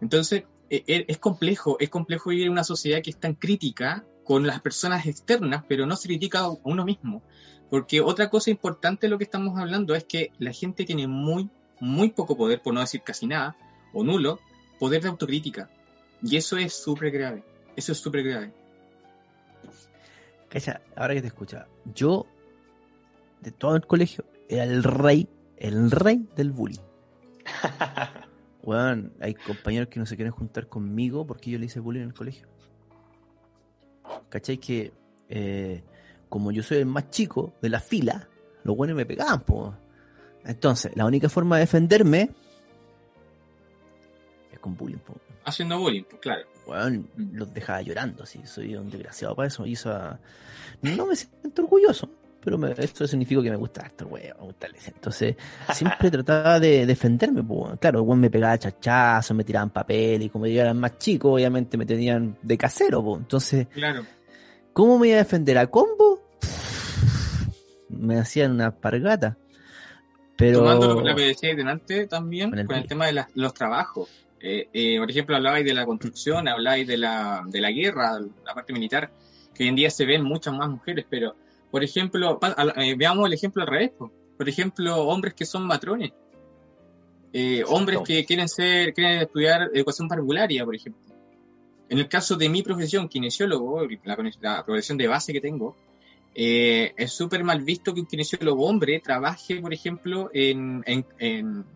Entonces, e, e, es complejo, es complejo vivir en una sociedad que es tan crítica con las personas externas, pero no se critica a uno mismo. Porque otra cosa importante de lo que estamos hablando es que la gente tiene muy, muy poco poder, por no decir casi nada, o nulo, poder de autocrítica. Y eso es súper grave. Eso es súper grave. Cacha, ahora que te escucha, yo, de todo el colegio, era el rey, el rey del bullying. Bueno, hay compañeros que no se quieren juntar conmigo porque yo le hice bullying en el colegio. ¿Cachai? Que eh, como yo soy el más chico de la fila, los buenos me pegaban, po. Entonces, la única forma de defenderme es con bullying, po. Haciendo bullying, pues claro. Bueno, los dejaba llorando, así. Soy un desgraciado para eso. Y eso, no me siento orgulloso pero esto significa que me gusta esto, güey, me gusta el Entonces, siempre trataba de defenderme, pues. Claro, güey me pegaba chachazos, me tiraban papel, y como yo era más chico, obviamente me tenían de casero, pues. Entonces, claro. ¿cómo me iba a defender a combo? Me hacían una pargata. Pero... Tomando lo que decía delante también, con el, tema de los trabajos. Eh, eh, por ejemplo, hablabais de la construcción, hablabais de la, de la guerra, la parte militar, que hoy en día se ven muchas más mujeres, pero por ejemplo, eh, veamos el ejemplo al revés. Por ejemplo, hombres que son matrones. Eh, hombres que quieren ser, quieren estudiar educación parvularia, por ejemplo. En el caso de mi profesión, kinesiólogo, la, profesión de base que tengo, eh, es súper mal visto que un kinesiólogo hombre trabaje, por ejemplo, en, en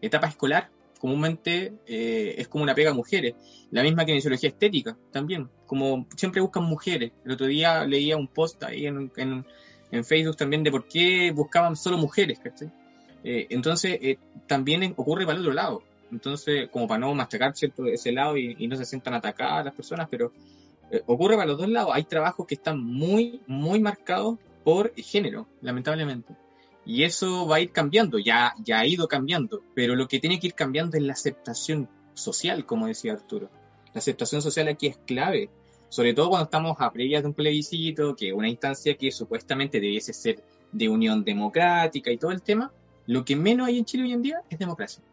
etapa escolar comúnmente eh, es como una pega a mujeres. La misma kinesiología estética también, como siempre buscan mujeres. El otro día leía un post ahí en, en, Facebook también de por qué buscaban solo mujeres, eh, entonces, eh, también ocurre para el otro lado. Entonces, como para no machacar cierto ese lado y, no se sientan atacadas las personas, pero ocurre para los dos lados. Hay trabajos que están muy, muy marcados por género, lamentablemente. Y eso va a ir cambiando, ya, ya ha ido cambiando, pero lo que tiene que ir cambiando es la aceptación social, como decía Arturo. La aceptación social aquí es clave, sobre todo cuando estamos a previas de un plebiscito, que una instancia que supuestamente debiese ser de unión democrática y todo el tema, lo que menos hay en Chile hoy en día es democracia.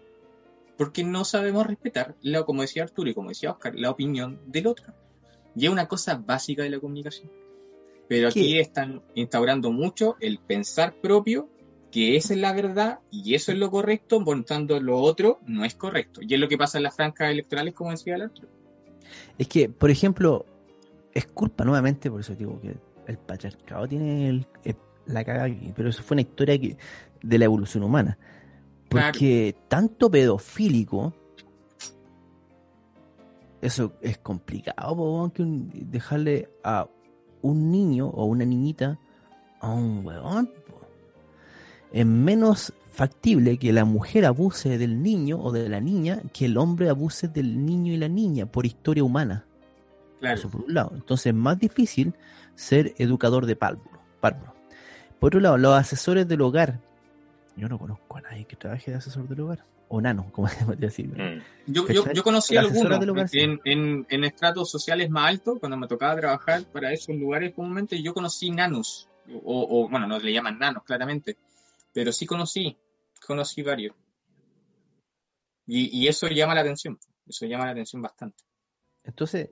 Porque no sabemos respetar, la, como decía Arturo y como decía Oscar, la opinión del otro. Y es una cosa básica de la comunicación. Pero aquí están instaurando mucho el pensar propio que esa es la verdad y eso es lo correcto, montando lo otro no es correcto. Y es lo que pasa en las francas electorales, como decía el otro. Es que, por ejemplo, es culpa nuevamente, por eso digo que el patriarcado tiene la cagada aquí, pero eso fue una historia de la evolución humana. Porque tanto pedofílico, eso es complicado, que dejarle a un niño o una niñita a un huevón es menos factible que la mujer abuse del niño o de la niña que el hombre abuse del niño y la niña por historia humana. Claro. Eso por un lado. Entonces es más difícil ser educador de párvulo. Por otro lado, los asesores del hogar. Yo no conozco a nadie que trabaje de asesor del hogar. O nano, como se podría decir. Mm. Yo, yo, conocí a algunos en, en, en, estratos sociales más altos, cuando me tocaba trabajar para esos lugares comúnmente, yo conocí nanos. O, o bueno, no le llaman nanos, claramente pero sí conocí, conocí varios. Y, eso llama la atención, eso llama la atención bastante. Entonces,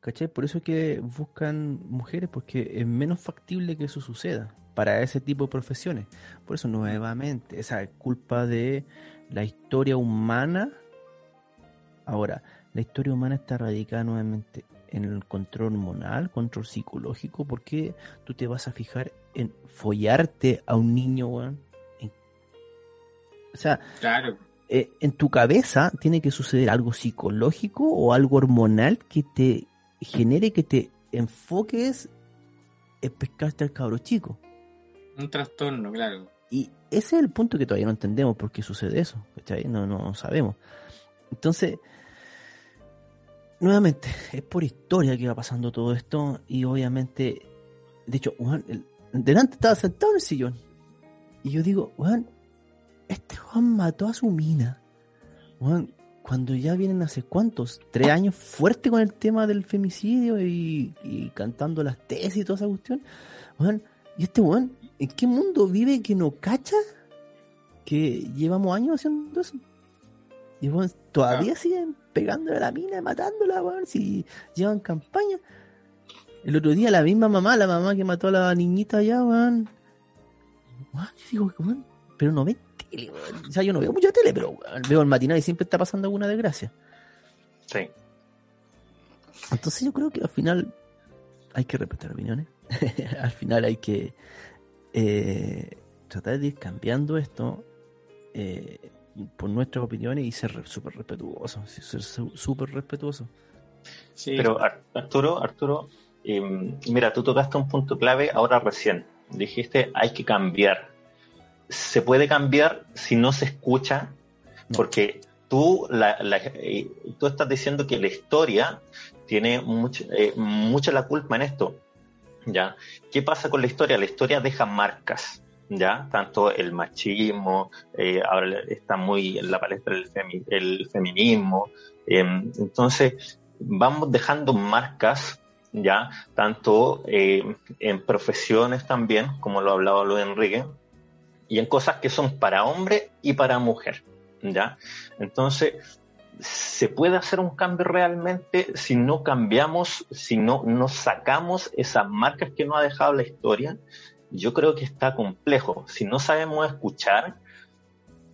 ¿cachai? Por eso es que buscan mujeres, porque es menos factible que eso suceda para ese tipo de profesiones. Por eso, nuevamente, esa culpa de la historia humana. Ahora, la historia humana está radicada nuevamente en el control hormonal, control psicológico. ¿Por qué tú te vas a fijar en follarte a un niño, weón? O sea, eh, en tu cabeza tiene que suceder algo psicológico o algo hormonal que te genere que te enfoques en pescarte al cabro chico. Un trastorno, claro. Y ese es el punto que todavía no entendemos por qué sucede eso. No, no sabemos. Entonces, nuevamente, es por historia que va pasando todo esto y obviamente de hecho, Juan, delante estaba sentado en el sillón. Y yo digo, Juan, este Juan mató a su mina. Juan, cuando ya vienen hace cuántos, tres años fuerte con el tema del femicidio y, cantando las tesis y toda esa cuestión. Juan, y este Juan, ¿en qué mundo vive que no cacha? Que llevamos años haciendo eso. Y Juan, todavía siguen pegándole a la mina, matándola, Juan, si llevan campaña. El otro día la misma mamá, la mamá que mató a la niñita allá, weón. yo digo, weón, pero no ve tele, weón. O sea, yo no veo mucha tele, pero veo el matinal y siempre está pasando alguna desgracia. Sí. Entonces yo creo que al final hay que respetar opiniones. al final hay que eh, tratar de ir cambiando esto eh, por nuestras opiniones y ser súper respetuoso. Ser súper respetuoso. Sí. Pero Arturo, Arturo, mira, tú tocaste un punto clave ahora recién. Dijiste, hay que cambiar. Se puede cambiar si no se escucha, porque tú, la, eh, tú estás diciendo que la historia tiene mucho, eh, mucha la culpa en esto. ¿ya? ¿Qué pasa con la historia? La historia deja marcas. ¿ya? Tanto el machismo, eh, ahora está muy en la palestra el, el feminismo. Em, entonces, vamos dejando marcas ya tanto en profesiones también, como lo hablaba Luis Enrique, y en cosas que son para hombre y para mujer, ya. Entonces, se puede hacer un cambio realmente si no cambiamos, si no nos sacamos esas marcas que nos ha dejado la historia. Yo creo que está complejo. Si no sabemos escuchar,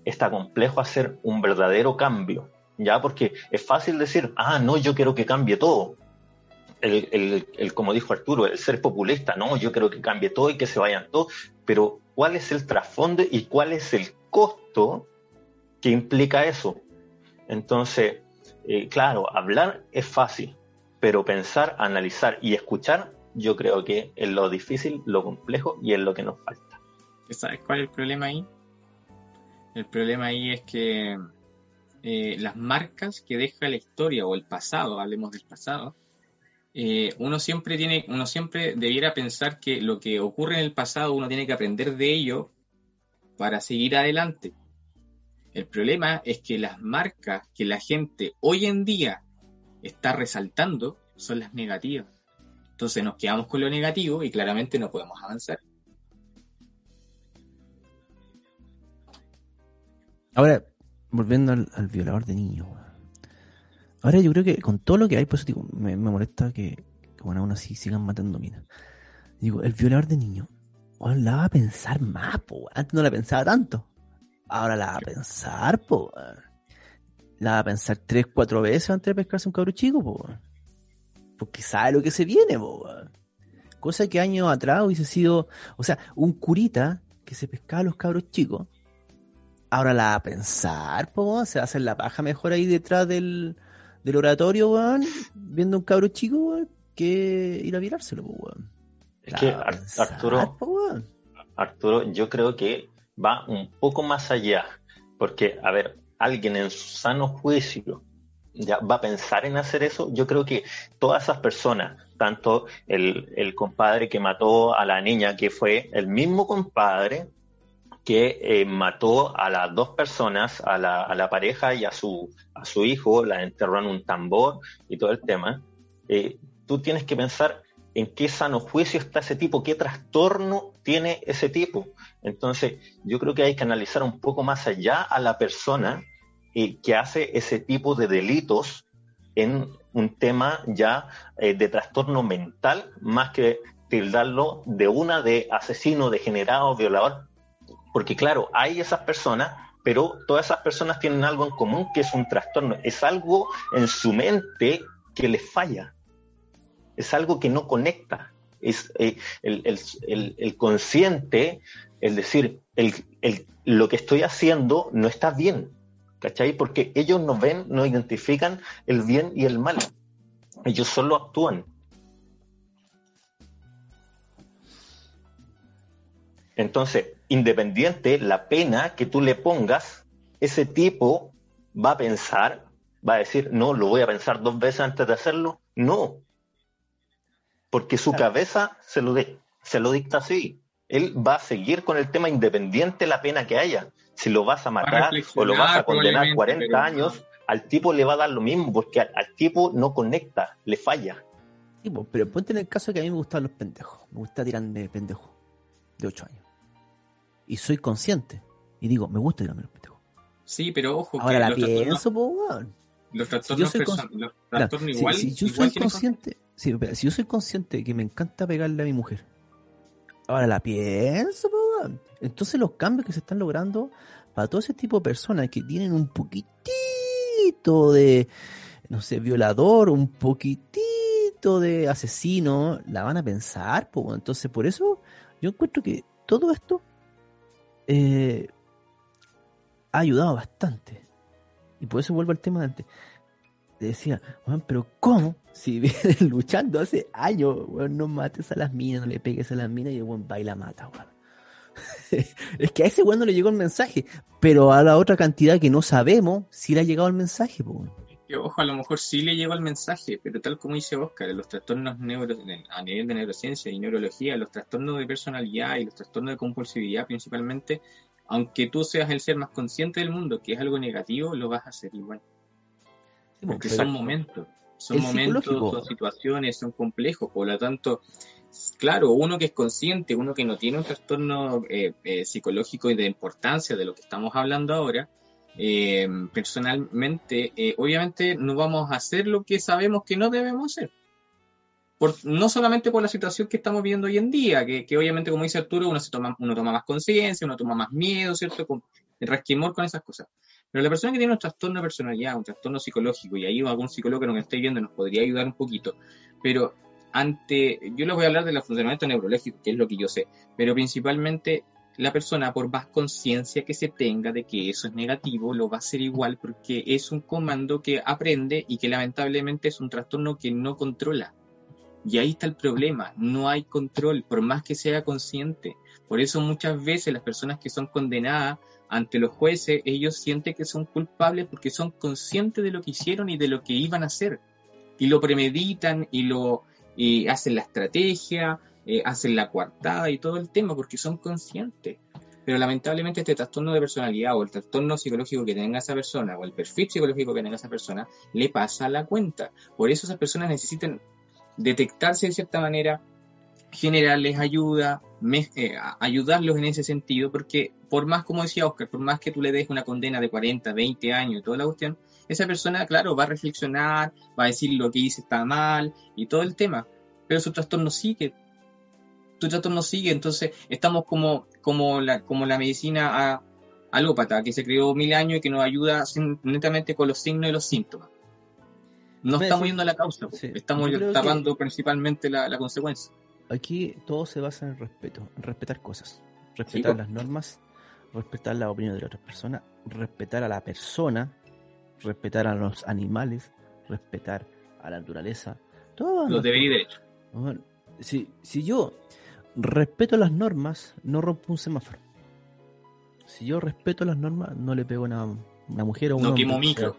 está complejo hacer un verdadero cambio, ya, porque es fácil decir, ah, no, yo quiero que cambie todo el, el, como dijo Arturo, el ser populista, no, yo creo que cambie todo y que se vayan todos, pero ¿cuál es el trasfondo y cuál es el costo que implica eso? Entonces, eh, claro, hablar es fácil, pero pensar, analizar y escuchar, yo creo que es lo difícil, lo complejo y es lo que nos falta. ¿Sabes cuál es el problema ahí? El problema ahí es que eh, las marcas que deja la historia o el pasado, hablemos del pasado, eh, uno siempre tiene, uno siempre debiera pensar que lo que ocurre en el pasado uno tiene que aprender de ello para seguir adelante. El problema es que las marcas que la gente hoy en día está resaltando son las negativas. Entonces nos quedamos con lo negativo y claramente no podemos avanzar. Ahora, volviendo al violador de niños, Ahora yo creo que con todo lo que hay, pues digo, me, molesta que, bueno, aún así sigan matando minas. Digo, el violador de niños, la va a pensar más, po. Antes no la pensaba tanto. Ahora la va a pensar, po. La va a pensar tres, cuatro veces antes de pescarse un cabro chico, po. Porque sabe lo que se viene, po. Cosa que años atrás hubiese sido, o sea, un curita que se pescaba a los cabros chicos. Ahora la va a pensar, po. Se va a hacer la paja mejor ahí detrás del, del oratorio, weón, viendo un cabro chico, weón, que ir a virárselo, weón. Es que Arturo, Arturo, yo creo que va un poco más allá, porque, a ver, alguien en su sano juicio ya va a pensar en hacer eso, yo creo que todas esas personas, tanto el, el compadre que mató a la niña, que fue el mismo compadre que eh, mató a las dos personas, a la, a la, pareja y a su, a su hijo, la enterró en un tambor y todo el tema, eh, tú tienes que pensar en qué sano juicio está ese tipo, qué trastorno tiene ese tipo. Entonces, yo creo que hay que analizar un poco más allá a la persona eh, que hace ese tipo de delitos en un tema ya de trastorno mental, más que tildarlo de una de asesino, degenerado, violador, porque claro, hay esas personas, pero todas esas personas tienen algo en común que es un trastorno, es algo en su mente que les falla, es algo que no conecta, es eh, el, consciente, el decir, lo que estoy haciendo no está bien, ¿cachai? Porque ellos no ven, no identifican el bien y el mal, ellos solo actúan. Entonces, independiente la pena que tú le pongas, ese tipo va a pensar, va a decir, no, lo voy a pensar dos veces antes de hacerlo. No, porque su cabeza se lo, se lo dicta así. Él va a seguir con el tema independiente la pena que haya. Si lo vas a matar o lo vas a condenar 40 años, al tipo le va a dar lo mismo, porque al, tipo no conecta, le falla. Sí, pero ponte en el caso que a mí me gustan los pendejos. Me gusta tirarme pendejos de 8 años. Y soy consciente. Y digo, me gusta tirarme los pendejos. Sí, pero ojo. Ahora la pienso, pues, Los trastornos, si los trastornos igual. Si, yo soy consciente, si yo soy consciente que me encanta pegarle a mi mujer. Ahora la pienso, pues, entonces los cambios que se están logrando para todo ese tipo de personas que tienen un poquitito de, no sé, violador, un poquitito de asesino, la van a pensar. Pues, entonces por eso yo encuentro que todo esto eh, ha ayudado bastante. Y por eso vuelvo al tema de antes. Decía, bueno, pero ¿cómo? Si vienes luchando hace años, bueno, no mates a las minas, no le pegues a las minas y el buen baila mata, es que a ese bueno le llegó el mensaje, pero a la otra cantidad que no sabemos si le ha llegado el mensaje, Ojo, a lo mejor sí le llegó el mensaje, pero tal como dice Oscar, los trastornos neuro, a nivel de neurociencia y neurología, los trastornos de personalidad y los trastornos de compulsividad principalmente, aunque tú seas el ser más consciente del mundo, que es algo negativo, lo vas a hacer igual. Porque son momentos, son momentos, son situaciones, son complejos, por lo tanto, claro, uno que es consciente, uno que no tiene un trastorno eh, eh, psicológico y de importancia de lo que estamos hablando ahora, eh, personalmente, obviamente no vamos a hacer lo que sabemos que no debemos hacer. Por, no solamente por la situación que estamos viviendo hoy en día, que, obviamente, como dice Arturo, uno, se toma, uno toma más conciencia, uno toma más miedo, ¿cierto? Con, el resquemor con esas cosas. Pero la persona que tiene un trastorno de personalidad, un trastorno psicológico, y ahí algún psicólogo que nos esté viendo nos podría ayudar un poquito, pero ante, yo les voy a hablar del funcionamiento neurológico, que es lo que yo sé, pero principalmente la persona, por más conciencia que se tenga de que eso es negativo, lo va a hacer igual porque es un comando que aprende y que lamentablemente es un trastorno que no controla. Y ahí está el problema, no hay control, por más que sea consciente. Por eso muchas veces las personas que son condenadas ante los jueces, ellos sienten que son culpables porque son conscientes de lo que hicieron y de lo que iban a hacer. Y lo premeditan y lo hacen la estrategia, eh, hacen la coartada y todo el tema porque son conscientes. Pero lamentablemente este trastorno de personalidad o el trastorno psicológico que tenga esa persona o el perfil psicológico que tenga esa persona le pasa la cuenta. Por eso esas personas necesitan detectarse de cierta manera, generarles ayuda, eh, ayudarlos en ese sentido, porque por más, como decía Oscar, por más que tú le des una condena de 40, 20 años y toda la cuestión, esa persona, claro, va a reflexionar, va a decir lo que hice está mal y todo el tema, pero su trastorno sigue. Su trastorno sigue, entonces estamos como, como, la, como la medicina alópata que se creó mil años y que nos ayuda netamente con los signos y los síntomas. No estamos yendo a la causa, estamos tapando principalmente la consecuencia aquí todo se basa en el respeto, en respetar cosas, respetar las normas, respetar la opinión de otras personas, respetar a la persona, respetar a los animales, respetar a la naturaleza, todo. Los deberes y derechos. si, si yo respeto las normas, no rompo un semáforo. Si yo respeto las normas, no le pego a una, mujer o un No quemo micro,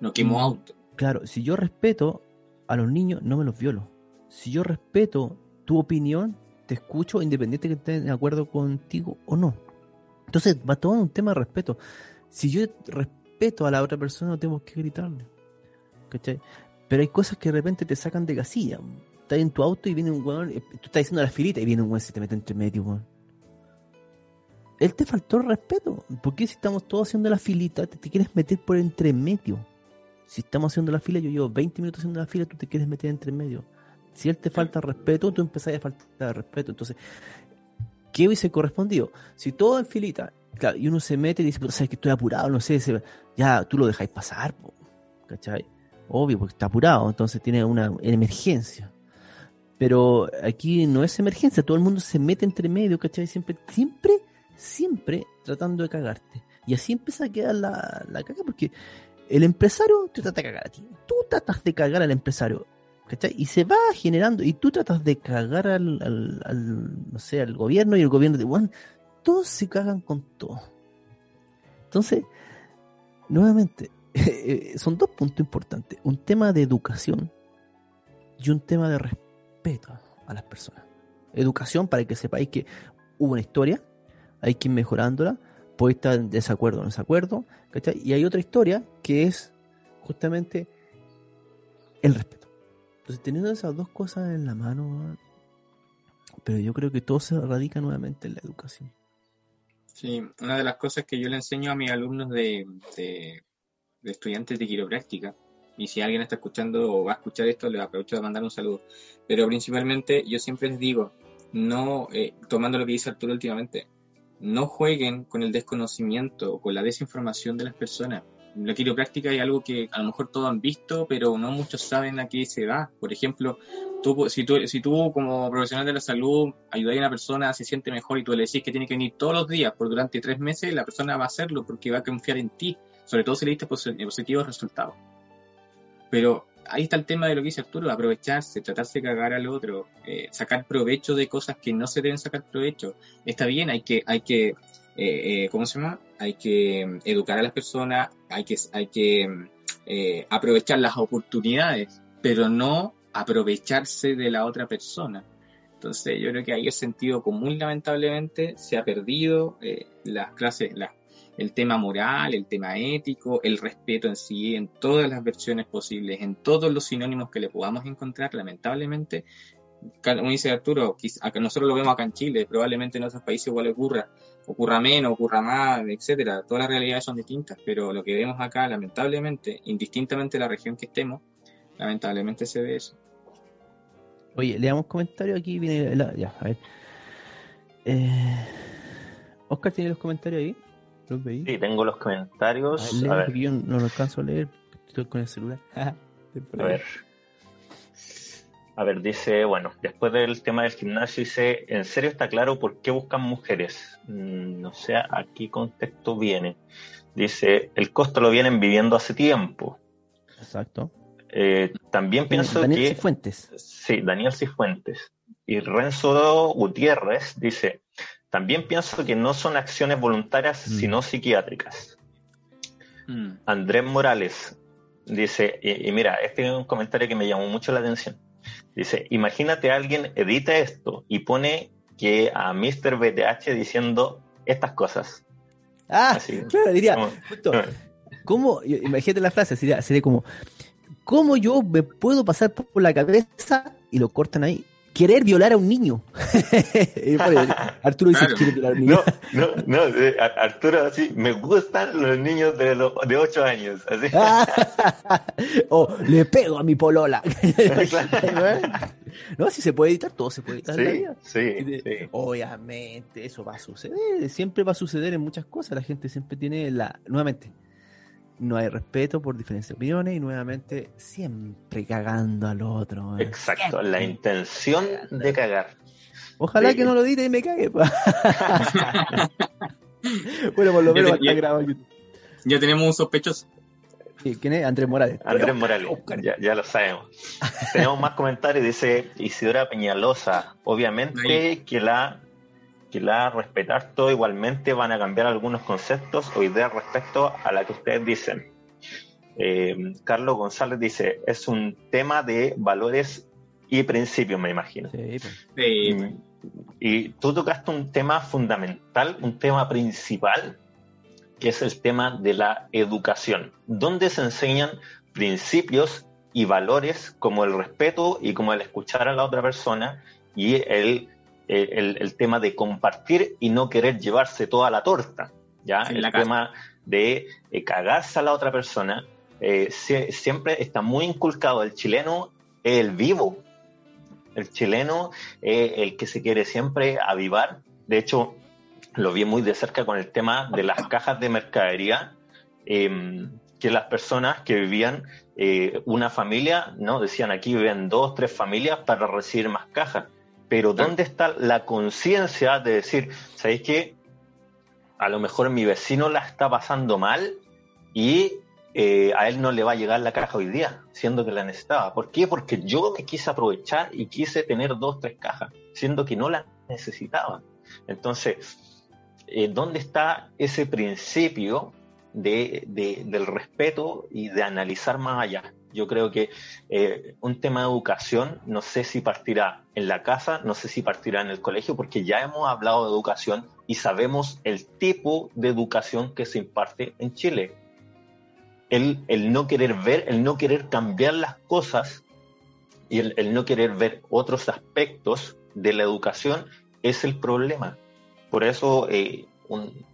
no quemo mm, auto. Claro, si yo respeto a los niños, no me los violo. Si yo respeto tu opinión, te escucho independiente que esté de acuerdo contigo o no. Entonces va todo un tema de respeto. Si yo respeto a la otra persona, no tengo que gritarle. ¿Cachai? Pero hay cosas que de repente te sacan de casilla. Estás en tu auto y viene un weón, eh, tú estás diciendo la filita y viene un weón y se te mete entre medio, weón. Él te faltó el respeto. porque si estamos todos haciendo la filita, te, te, quieres meter por entre medio? Si estamos haciendo la fila, yo llevo 20 minutos haciendo la fila, tú te quieres meter entre medio. Si él te falta respeto, tú empezás a faltar respeto. Entonces, ¿qué hubiese correspondido? Si todo en filita, claro, y uno se mete y dice, sabes que estoy apurado, no sé, ya tú lo dejáis pasar, ¿cachai? Obvio, porque está apurado, entonces tiene una emergencia. Pero aquí no es emergencia, todo el mundo se mete entre medio, ¿cachai? Siempre, siempre, siempre tratando de cagarte. Y así empieza a quedar la, la caga, porque el empresario te trata de cagar a ti. Tú tratas de cagar al empresario. Y se va generando, y tú tratas de cagar al, al, no sé, al gobierno y el gobierno de bueno, todos se cagan con todo. Entonces, nuevamente, son dos puntos importantes. Un tema de educación y un tema de respeto a las personas. Educación para que sepáis que hubo una historia, hay que ir mejorándola, puede estar en desacuerdo o desacuerdo, ¿cachai? Y hay otra historia que es justamente el respeto. Entonces, teniendo esas dos cosas en la mano, pero yo creo que todo se radica nuevamente en la educación. Sí, una de las cosas que yo le enseño a mis alumnos de, de, estudiantes de quiropráctica, y si alguien está escuchando o va a escuchar esto, le aprovecho de mandar un saludo. Pero principalmente yo siempre les digo, no, eh, tomando lo que dice Arturo últimamente, no jueguen con el desconocimiento o con la desinformación de las personas. La quiropráctica es algo que a lo mejor todos han visto, pero no muchos saben a qué se va. Por ejemplo, tú, si, tú, si tú como profesional de la salud ayudas a una persona, se siente mejor y tú le decís que tiene que venir todos los días por durante tres meses, la persona va a hacerlo porque va a confiar en ti, sobre todo si le diste positivos resultados. Pero ahí está el tema de lo que dice Arturo, aprovecharse, tratarse de cagar al otro, eh, sacar provecho de cosas que no se deben sacar provecho. Está bien, hay que, hay que, eh, eh, ¿cómo se llama? Hay que mm, educar a las personas, hay que, hay que mm, aprovechar las oportunidades, pero no aprovecharse de la otra persona. Entonces yo creo que ahí el sentido común lamentablemente se ha perdido, las clases, las el tema moral, el tema ético, el respeto en sí, en todas las versiones posibles, en todos los sinónimos que le podamos encontrar, lamentablemente, como dice Arturo, nosotros lo vemos acá en Chile, probablemente en otros países igual ocurra, ocurra menos, ocurra más, etcétera. Todas las realidades son distintas, pero lo que vemos acá, lamentablemente, indistintamente de la región que estemos, lamentablemente se ve eso. Oye, leamos comentarios aquí, viene ya, a ver. Eh, Oscar tiene los comentarios ahí. Sí, tengo los comentarios. A, ver, Yo no lo alcanzo a leer, estoy con el celular. a ver. A ver, dice, bueno, después del tema del gimnasio, dice, ¿en serio está claro por qué buscan mujeres? Mm, no sé a qué contexto viene. Dice, el costo lo vienen viviendo hace tiempo. Exacto. Eh, también pienso Daniel que... Cifuentes. Sí, Daniel Cifuentes. Y Renzo Gutiérrez dice, también pienso que no son acciones voluntarias, mm. sino psiquiátricas. Mm. Andrés Morales dice, y, mira, este es un comentario que me llamó mucho la atención. Dice, imagínate a alguien edita esto y pone que a Mr. BTH diciendo estas cosas. Ah, claro, diría, ¿cómo? Imagínate la frase, sería, sería como, ¿cómo yo me puedo pasar por la cabeza y lo cortan ahí? Querer violar a un niño. Arturo dice quiere violar a un niño. No, no, no, eh, Arturo sí, me gustan los niños de, de 8 años. Así. o le pego a mi polola. no, si se puede editar, todo se puede editar sí, en la vida. Sí, sí. Obviamente, eso va a suceder, siempre va a suceder en muchas cosas. La gente siempre tiene la, nuevamente, no hay respeto por diferentes opiniones y nuevamente siempre cagando al otro. Exacto, la intención de cagar. Ojalá que no lo diga y me cague. bueno, por lo menos está grabado Ya tenemos un sospechoso. ¿Quién es? Andrés Morales. Andrés Morales, ya, lo sabemos. tenemos más comentarios, dice Isidora Peñalosa. Obviamente que la la respetar todo igualmente van a cambiar algunos conceptos o ideas respecto a la que ustedes dicen. Eh, Carlos González dice, es un tema de valores y principios, me imagino. Sí, pues. y, tú tocaste un tema fundamental, un tema principal, que es el tema de la educación, donde se enseñan principios y valores como el respeto y como el escuchar a la otra persona y el el, tema de compartir y no querer llevarse toda la torta, ¿ya? el tema de eh, cagarse a la otra persona, eh, siempre está muy inculcado. El chileno el vivo, el chileno el que se quiere siempre avivar. De hecho, lo vi muy de cerca con el tema de las cajas de mercadería, em, que las personas que vivían eh, una familia, ¿no? Decían aquí viven dos, tres familias para recibir más cajas. Pero ¿dónde está la conciencia de decir, ¿sabéis qué? A lo mejor mi vecino la está pasando mal y eh, a él no le va a llegar la caja hoy día, siendo que la necesitaba. ¿Por qué? Porque yo me quise aprovechar y quise tener dos, tres cajas, siendo que no la necesitaba. Entonces, eh, ¿dónde está ese principio de, del respeto y de analizar más allá? Yo creo que eh, un tema de educación, no sé si partirá en la casa, no sé si partirá en el colegio, porque ya hemos hablado de educación y sabemos el tipo de educación que se imparte en Chile. El, no querer ver, el no querer cambiar las cosas y el, no querer ver otros aspectos de la educación es el problema. Por eso eh, un,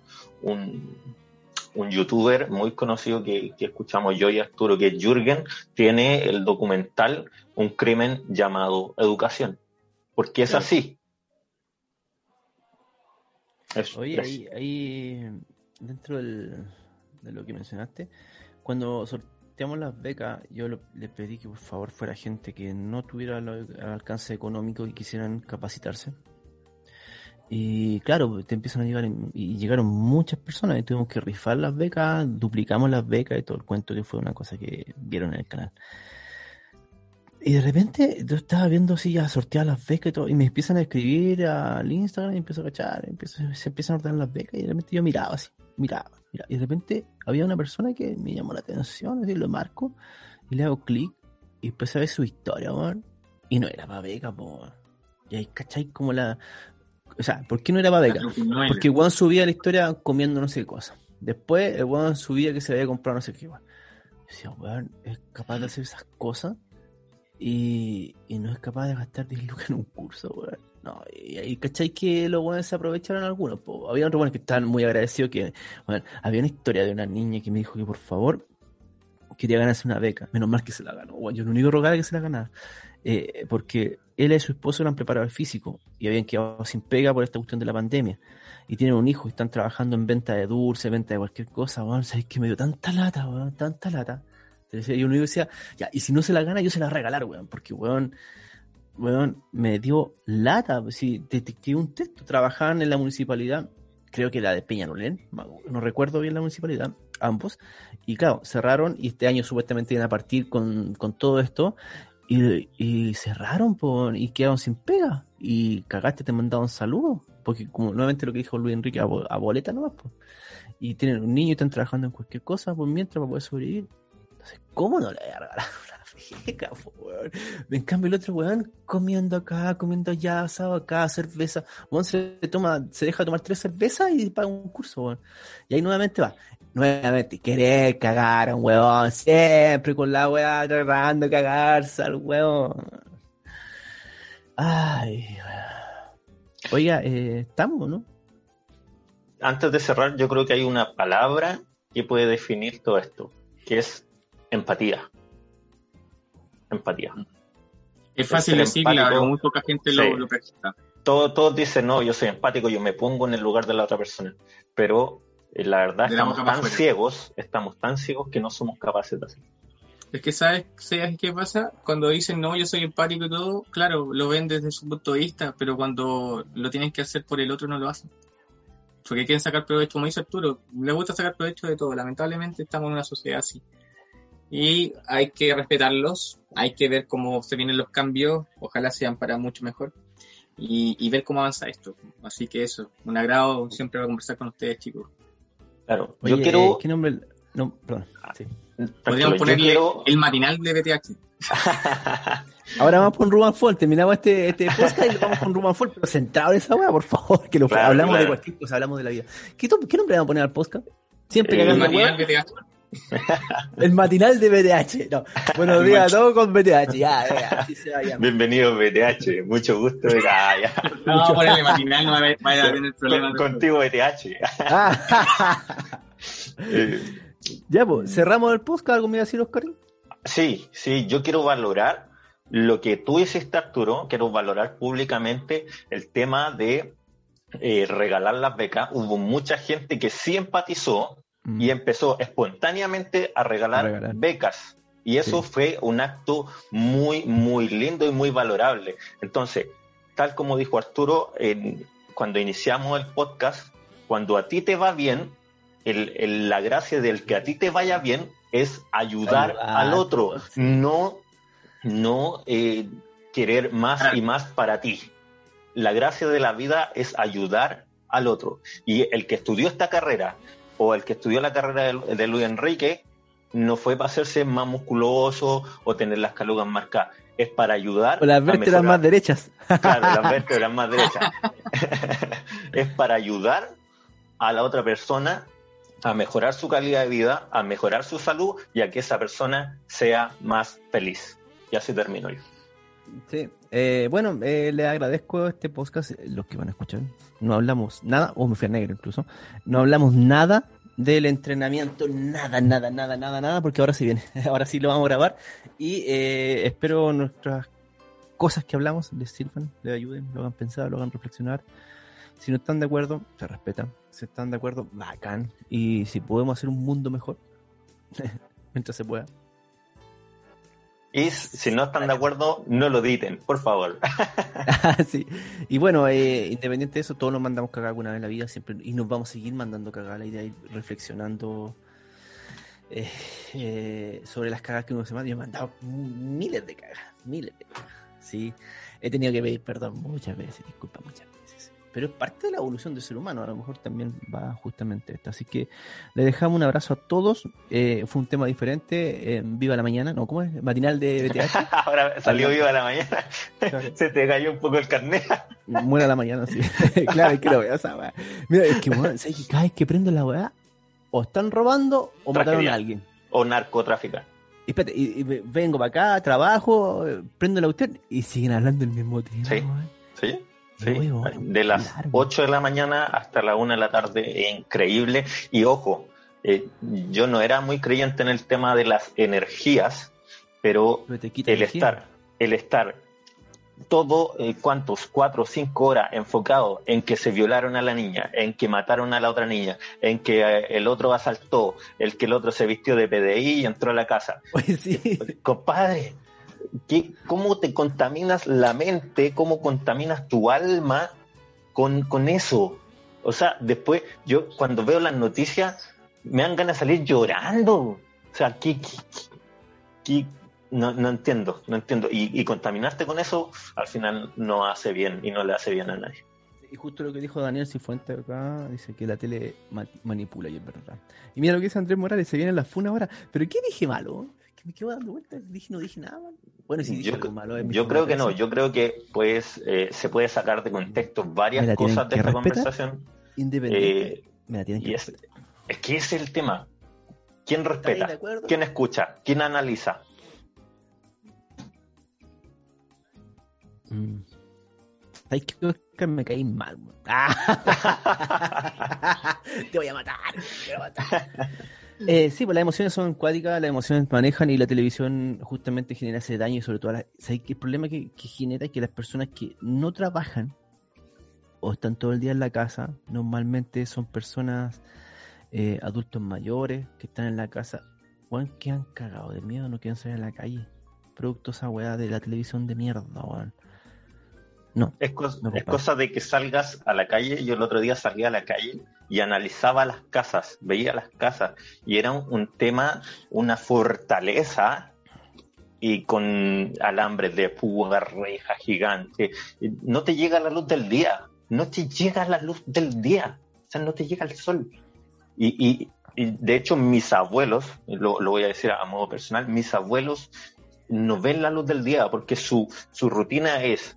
un youtuber muy conocido que, escuchamos yo y Arturo, que es Jürgen, tiene el documental Un crimen llamado Educación. Porque es así. Oye, ahí, dentro de lo que mencionaste, cuando sorteamos las becas, yo le pedí que por favor fuera gente que no tuviera el alcance económico y quisieran capacitarse y claro, te empiezan a llegar y llegaron muchas personas y tuvimos que rifar las becas, duplicamos las becas y todo el cuento que fue una cosa que vieron en el canal. Y de repente yo estaba viendo así ya sortear las becas y todo, y me empiezan a escribir al Instagram y empiezo a cachar, se empiezan a ordenar las becas y de repente yo miraba así, miraba, miraba, y de repente había una persona que me llamó la atención, así lo marco y le hago clic y empecé a ver su historia, y no era para beca, po, y ahí, ¿cachai? Como la, o sea, ¿por qué no era para Porque Juan subía la historia comiendo no sé qué cosa. Después el Juan subía que se había comprado no sé qué. Weón. Decía, weón, es capaz de hacer esas cosas y, y no es capaz de gastar 10 lucas en un curso, weón. No, y, y ¿cachai que los weones se aprovecharon algunos? Había otros weones que estaban muy agradecidos que, bueno, había una historia de una niña que me dijo que por favor quería ganarse una beca. Menos mal que se la ganó. Bueno, yo lo único rogaba que se la ganara. Eh, porque él y su esposo eran preparadores físicos y habían quedado sin pega por esta cuestión de la pandemia. Y tienen un hijo y están trabajando en venta de dulce, venta de cualquier cosa, weón. ¿Sabes que me dio tanta lata, weón? Tanta lata. Y uno decía, y si no se la gana, yo se la voy regalar, weón. Porque, weón, weón, me dio lata. Si detecté un texto, trabajaban en la municipalidad, creo que la de Peñalolén, no recuerdo bien la municipalidad, ambos. Y claro, cerraron y este año supuestamente iban a partir con, con todo esto. Y, cerraron y quedaron sin pega. Y cagaste, te mandaron saludos. Porque como nuevamente lo que dijo Luis Enrique, a, boleta nomás. Pues. Y tienen un niño y están trabajando en cualquier cosa por mientras para poder sobrevivir. ¿Cómo no le voy a regalar una beca, En cambio, el otro weón comiendo acá, comiendo allá, asado acá, cerveza. Weón se toma, se deja tomar tres cervezas y paga un curso, weón. Y ahí nuevamente va nuevamente, querer cagar a un huevón, siempre con la weá tratando de cagarse al huevón. Ay, oiga, eh, estamos, ¿no? Antes de cerrar, yo creo que hay una palabra que puede definir todo esto, que es empatía. Empatía. Es fácil decirla, pero muy poca gente lo, lo todos dicen, no, yo soy empático, yo me pongo en el lugar de la otra persona. Pero eh, la verdad estamos tan ciegos, estamos tan ciegos que no somos capaces de hacerlo. Es que sabes, sabes qué pasa cuando dicen no, yo soy empático y todo, claro, lo ven desde su punto de vista, pero cuando lo tienen que hacer por el otro no lo hacen. Porque quieren sacar provecho, como dice Arturo, le gusta sacar provecho de todo. Lamentablemente estamos en una sociedad así. Y hay que respetarlos, hay que ver cómo se vienen los cambios, ojalá sean para mucho mejor. Y, y ver cómo avanza esto. Así que eso, un agrado siempre a conversar con ustedes, chicos. Claro, yo quiero. ¿Qué nombre? No, perdón. Sí. Podríamos ponerle el matinal de BTH. Ahora vamos con Ruban Fall, terminamos este, este podcast y vamos con Ruban Fall, pero centrado en esa weá, por favor, que lo hablamos de cualquier cosa, hablamos de la vida. ¿Qué, ¿Qué, nombre vamos a poner al podcast? Siempre el matinal BTH. El matinal de BTH. No. Buenos días a todos con BTH. Ya, ya, así se va Bienvenido BTH, mucho gusto. Ya, ya. No, mucho... ponerle matinal, no vaya a tener problemas. contigo BTH. Ya, pues, cerramos el podcast. ¿Algo me iba a decir, Oscar? Sí, sí, yo quiero valorar lo que tú hiciste, Arturo. Quiero valorar públicamente el tema de eh, regalar las becas. Hubo mucha gente que sí empatizó y empezó espontáneamente a regalar, becas. Y eso fue un acto muy, muy lindo y muy valorable. Entonces, tal como dijo Arturo, cuando iniciamos el podcast, cuando a ti te va bien, el, la gracia del que a ti te vaya bien es ayudar, al otro, no, no eh, querer más y más para ti. La gracia de la vida es ayudar al otro. Y el que estudió esta carrera o el que estudió la carrera de, Luis Enrique, no fue para hacerse más musculoso o tener las calugas marcadas, es para ayudar. O las vértebras más derechas. Claro, las vértebras más derechas. es para ayudar a la otra persona a mejorar su calidad de vida, a mejorar su salud y a que esa persona sea más feliz. Y así termino yo. Sí, eh, bueno, eh, le agradezco este podcast, los que van a escuchar. No hablamos nada, o me fui a negro incluso, no hablamos nada del entrenamiento, nada, nada, nada, nada, nada, porque ahora sí viene, ahora sí lo vamos a grabar y eh, espero nuestras cosas que hablamos les sirvan, les ayuden, lo hagan pensar, lo hagan reflexionar. Si no están de acuerdo, se respetan. Si están de acuerdo, bacán. Y si podemos hacer un mundo mejor, mientras se pueda, y si no están de acuerdo, no lo editen, por favor. sí. Y bueno, eh, independiente de eso, todos nos mandamos cagar alguna vez en la vida siempre y nos vamos a seguir mandando cagar. La idea de ir reflexionando eh, eh, sobre las cagas que uno se manda. Yo he mandado miles de cagas, miles de cagas. Sí, he tenido que pedir perdón muchas veces, disculpa muchas veces pero es parte de la evolución del ser humano, a lo mejor también va justamente esto. Así que le dejamos un abrazo a todos, eh, fue un tema diferente, Viva la Mañana, ¿no? ¿Cómo es? Matinal de BTH. Ahora salió Viva la Mañana, se te cayó un poco el carnet. Muera la mañana, sí. claro, es que lo veo, Mira, es que, bueno, que cada vez que prendo la weá, o están robando o mataron a alguien. O narcotráfico. Y, espérate, y, vengo para acá, trabajo, prendo la usted y siguen hablando el mismo tiempo. Sí, sí. Sí, de las 8 de la mañana hasta la 1 de la tarde, increíble. Y ojo, eh, yo no era muy creyente en el tema de las energías, pero, el estar, el estar todo, eh, ¿cuántos? Cuatro o cinco horas enfocado en que se violaron a la niña, en que mataron a la otra niña, en que eh, el otro asaltó, el que el otro se vistió de PDI y entró a la casa. Pues sí. Compadre, ¿cómo te contaminas la mente? ¿Cómo contaminas tu alma con, con eso? O sea, después yo cuando veo las noticias me dan ganas de salir llorando. O sea, ¿qué, no, no, entiendo, no entiendo. Y, y, contaminarte con eso al final no hace bien y no le hace bien a nadie. Y justo lo que dijo Daniel Cifuentes acá, dice que la tele manipula y es verdad. Y mira lo que dice Andrés Morales, se viene la funa ahora. ¿Pero qué dije malo? Me quedo dando vueltas, dije, no dije nada Bueno, si yo, malo, yo creo que no, yo creo que pues eh, se puede sacar de contexto varias cosas de esta conversación. Independiente. Eh, me la tienen que es, es, que ese es el tema. ¿Quién respeta? ¿Quién escucha? ¿Quién analiza? Mm. Hay que me caí mal. te voy a matar, te voy a matar. Eh, sí, pues las emociones son cuádicas, las emociones manejan y la televisión justamente genera ese daño y sobre todo el problema que, genera es que las personas que no trabajan o están todo el día en la casa, normalmente son personas eh, adultos mayores que están en la casa, weón, que han cagado de miedo, no quieren salir a la calle. Productos esa weá de la televisión de mierda, weón. No. Es, cosa de que salgas a la calle. Yo el otro día salí a la calle y analizaba las casas, veía las casas y era un, tema, una fortaleza y con alambres de púa, reja gigante. No te llega la luz del día, no te llega la luz del día, o sea, no te llega el sol. Y, de hecho mis abuelos, lo, lo, voy a decir a modo personal, mis abuelos no ven la luz del día porque su, su rutina es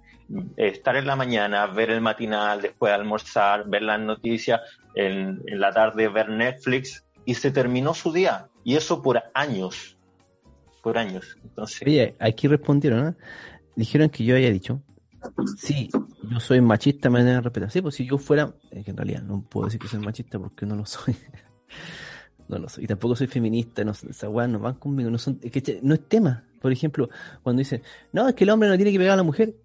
estar en la mañana, ver el matinal, después almorzar, ver las noticias, en, la tarde ver Netflix y se terminó su día. Y eso por años. Por años. Entonces... Oye, aquí respondieron, Dijeron que yo haya dicho, sí, yo soy machista, me deben respetar. Sí, pues si yo fuera, que en realidad no puedo decir que soy machista porque no lo soy. no lo soy. Y tampoco soy feminista, no, esas weas no van conmigo, no son, es que no es tema. Por ejemplo, cuando dicen, no, es que el hombre no tiene que pegar a la mujer,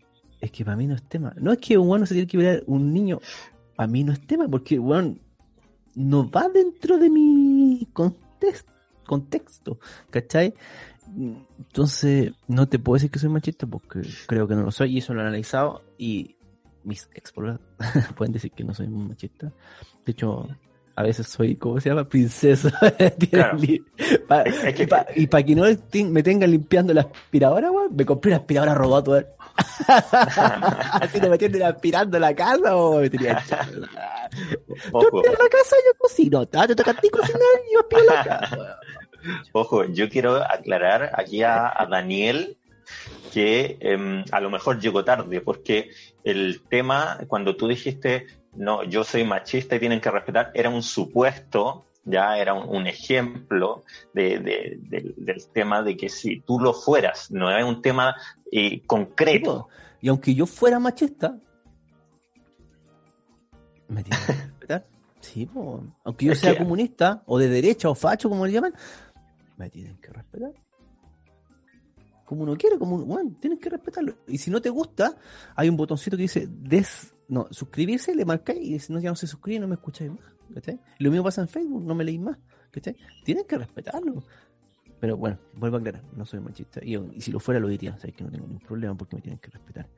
es que para mí no es tema. No es que un bueno se tiene que ver un niño, para mí no es tema, porque bueno, no va dentro de mi contexto, ¿cachai? Entonces, no te puedo decir que soy machista porque creo que no lo soy y eso lo he analizado y mis ex pueden decir que no soy machista. De hecho, a veces soy, ¿cómo se llama? Princesa. y para que no me tengan limpiando la aspiradora, me compré una aspiradora robot, Así te metieron aspirando la casa o me tenía Tú aspiras la casa, yo cocino. Te toca a ti cocinar y yo aspiro la casa. Ojo, yo quiero aclarar aquí a, Daniel que em, a lo mejor llegó tarde, porque el tema, cuando tú dijiste, no, yo soy machista y tienen que respetar, era un supuesto, ya era un, ejemplo de, del tema de que si tú lo fueras, no era un tema eh, concreto. Y aunque yo fuera machista, me tienen que respetar. Sí, aunque yo sea comunista, o de derecha, o facho, como le llaman, me tienen que respetar. Como uno quiere, como uno, bueno, tienen que respetarlo. Y si no te gusta, hay un botoncito que dice des, no, suscribirse, le marcáis y si no, ya no se suscribe, no me escucháis más. Lo mismo pasa en Facebook, no me leís más. Tienen que respetarlo. Pero bueno, vuelvo a aclarar, no soy machista. Y, si lo fuera, lo diría. Sabéis que no tengo ningún problema porque me tienen que respetar.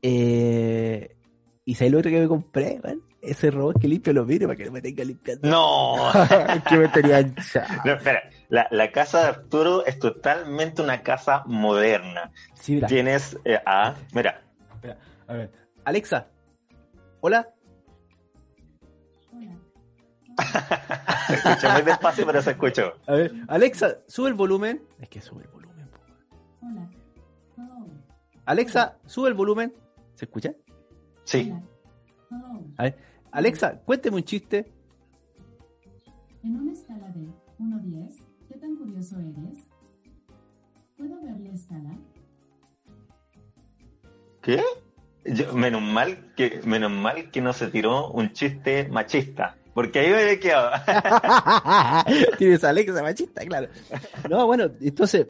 Eh, y sabéis lo otro que me compré, Ese robot que limpia los vidrios para que no me tenga limpiando. No, que me tenía no, espera, la, casa de Arturo es totalmente una casa moderna. Tienes eh, a. Mira. Espera, a ver. Alexa. Hola. se escucha muy despacio, pero se escuchó. A ver, Alexa, sube el volumen. Es que sube el volumen. Hola. Alexa, sube el volumen. ¿Se escucha? Sí. A ver, Alexa, cuénteme un chiste. En una escala de 1 a 10, ¿qué tan curioso eres? ¿Puedo ver la escala? ¿Qué? Menos mal que menos mal que no se tiró un chiste machista. Porque ahí me he quedado. Tienes Alexa machista, claro. No, bueno, entonces,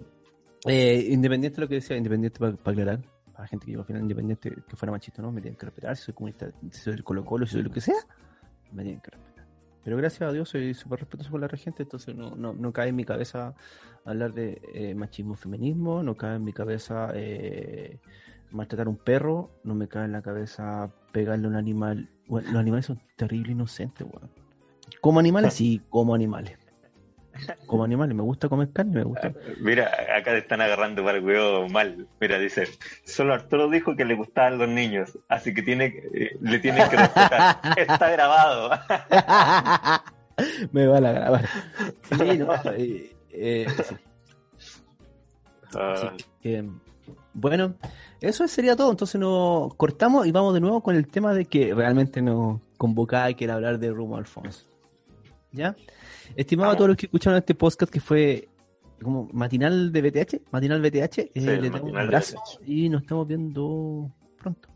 eh, independiente de lo que decía, independiente para, aclarar, para la gente que yo al final, independiente que fuera machista no, me tienen que respetar. Si soy comunista, si soy del Colo Colo, si soy lo que sea, me tienen que respetar. Pero gracias a Dios soy súper respetuoso con la gente, entonces no, no, no, cae en mi cabeza hablar de eh, machismo feminismo, no cae en mi cabeza eh, maltratar a un perro, no me cae en la cabeza pegarle a un animal. Bueno, los animales son terribles inocentes, weón. Como animales, sí, como animales. Como animales, me gusta comer carne, me gusta. Mira, acá te están agarrando para el huevo mal. Mira, dice, solo Arturo dijo que le gustaban los niños, así que tiene, eh, le tienen que respetar. Está grabado. me van a grabar. Sí, no, eh, eh, ah. bueno, eso sería todo. Entonces nos cortamos y vamos de nuevo con el tema de que realmente nos convocaba y quiere hablar de Rumo Alfonso. ¿Ya? Estimado a todos los que escucharon este podcast que fue como matinal de BTH, matinal BTH, eh, le damos un abrazo y nos estamos viendo pronto.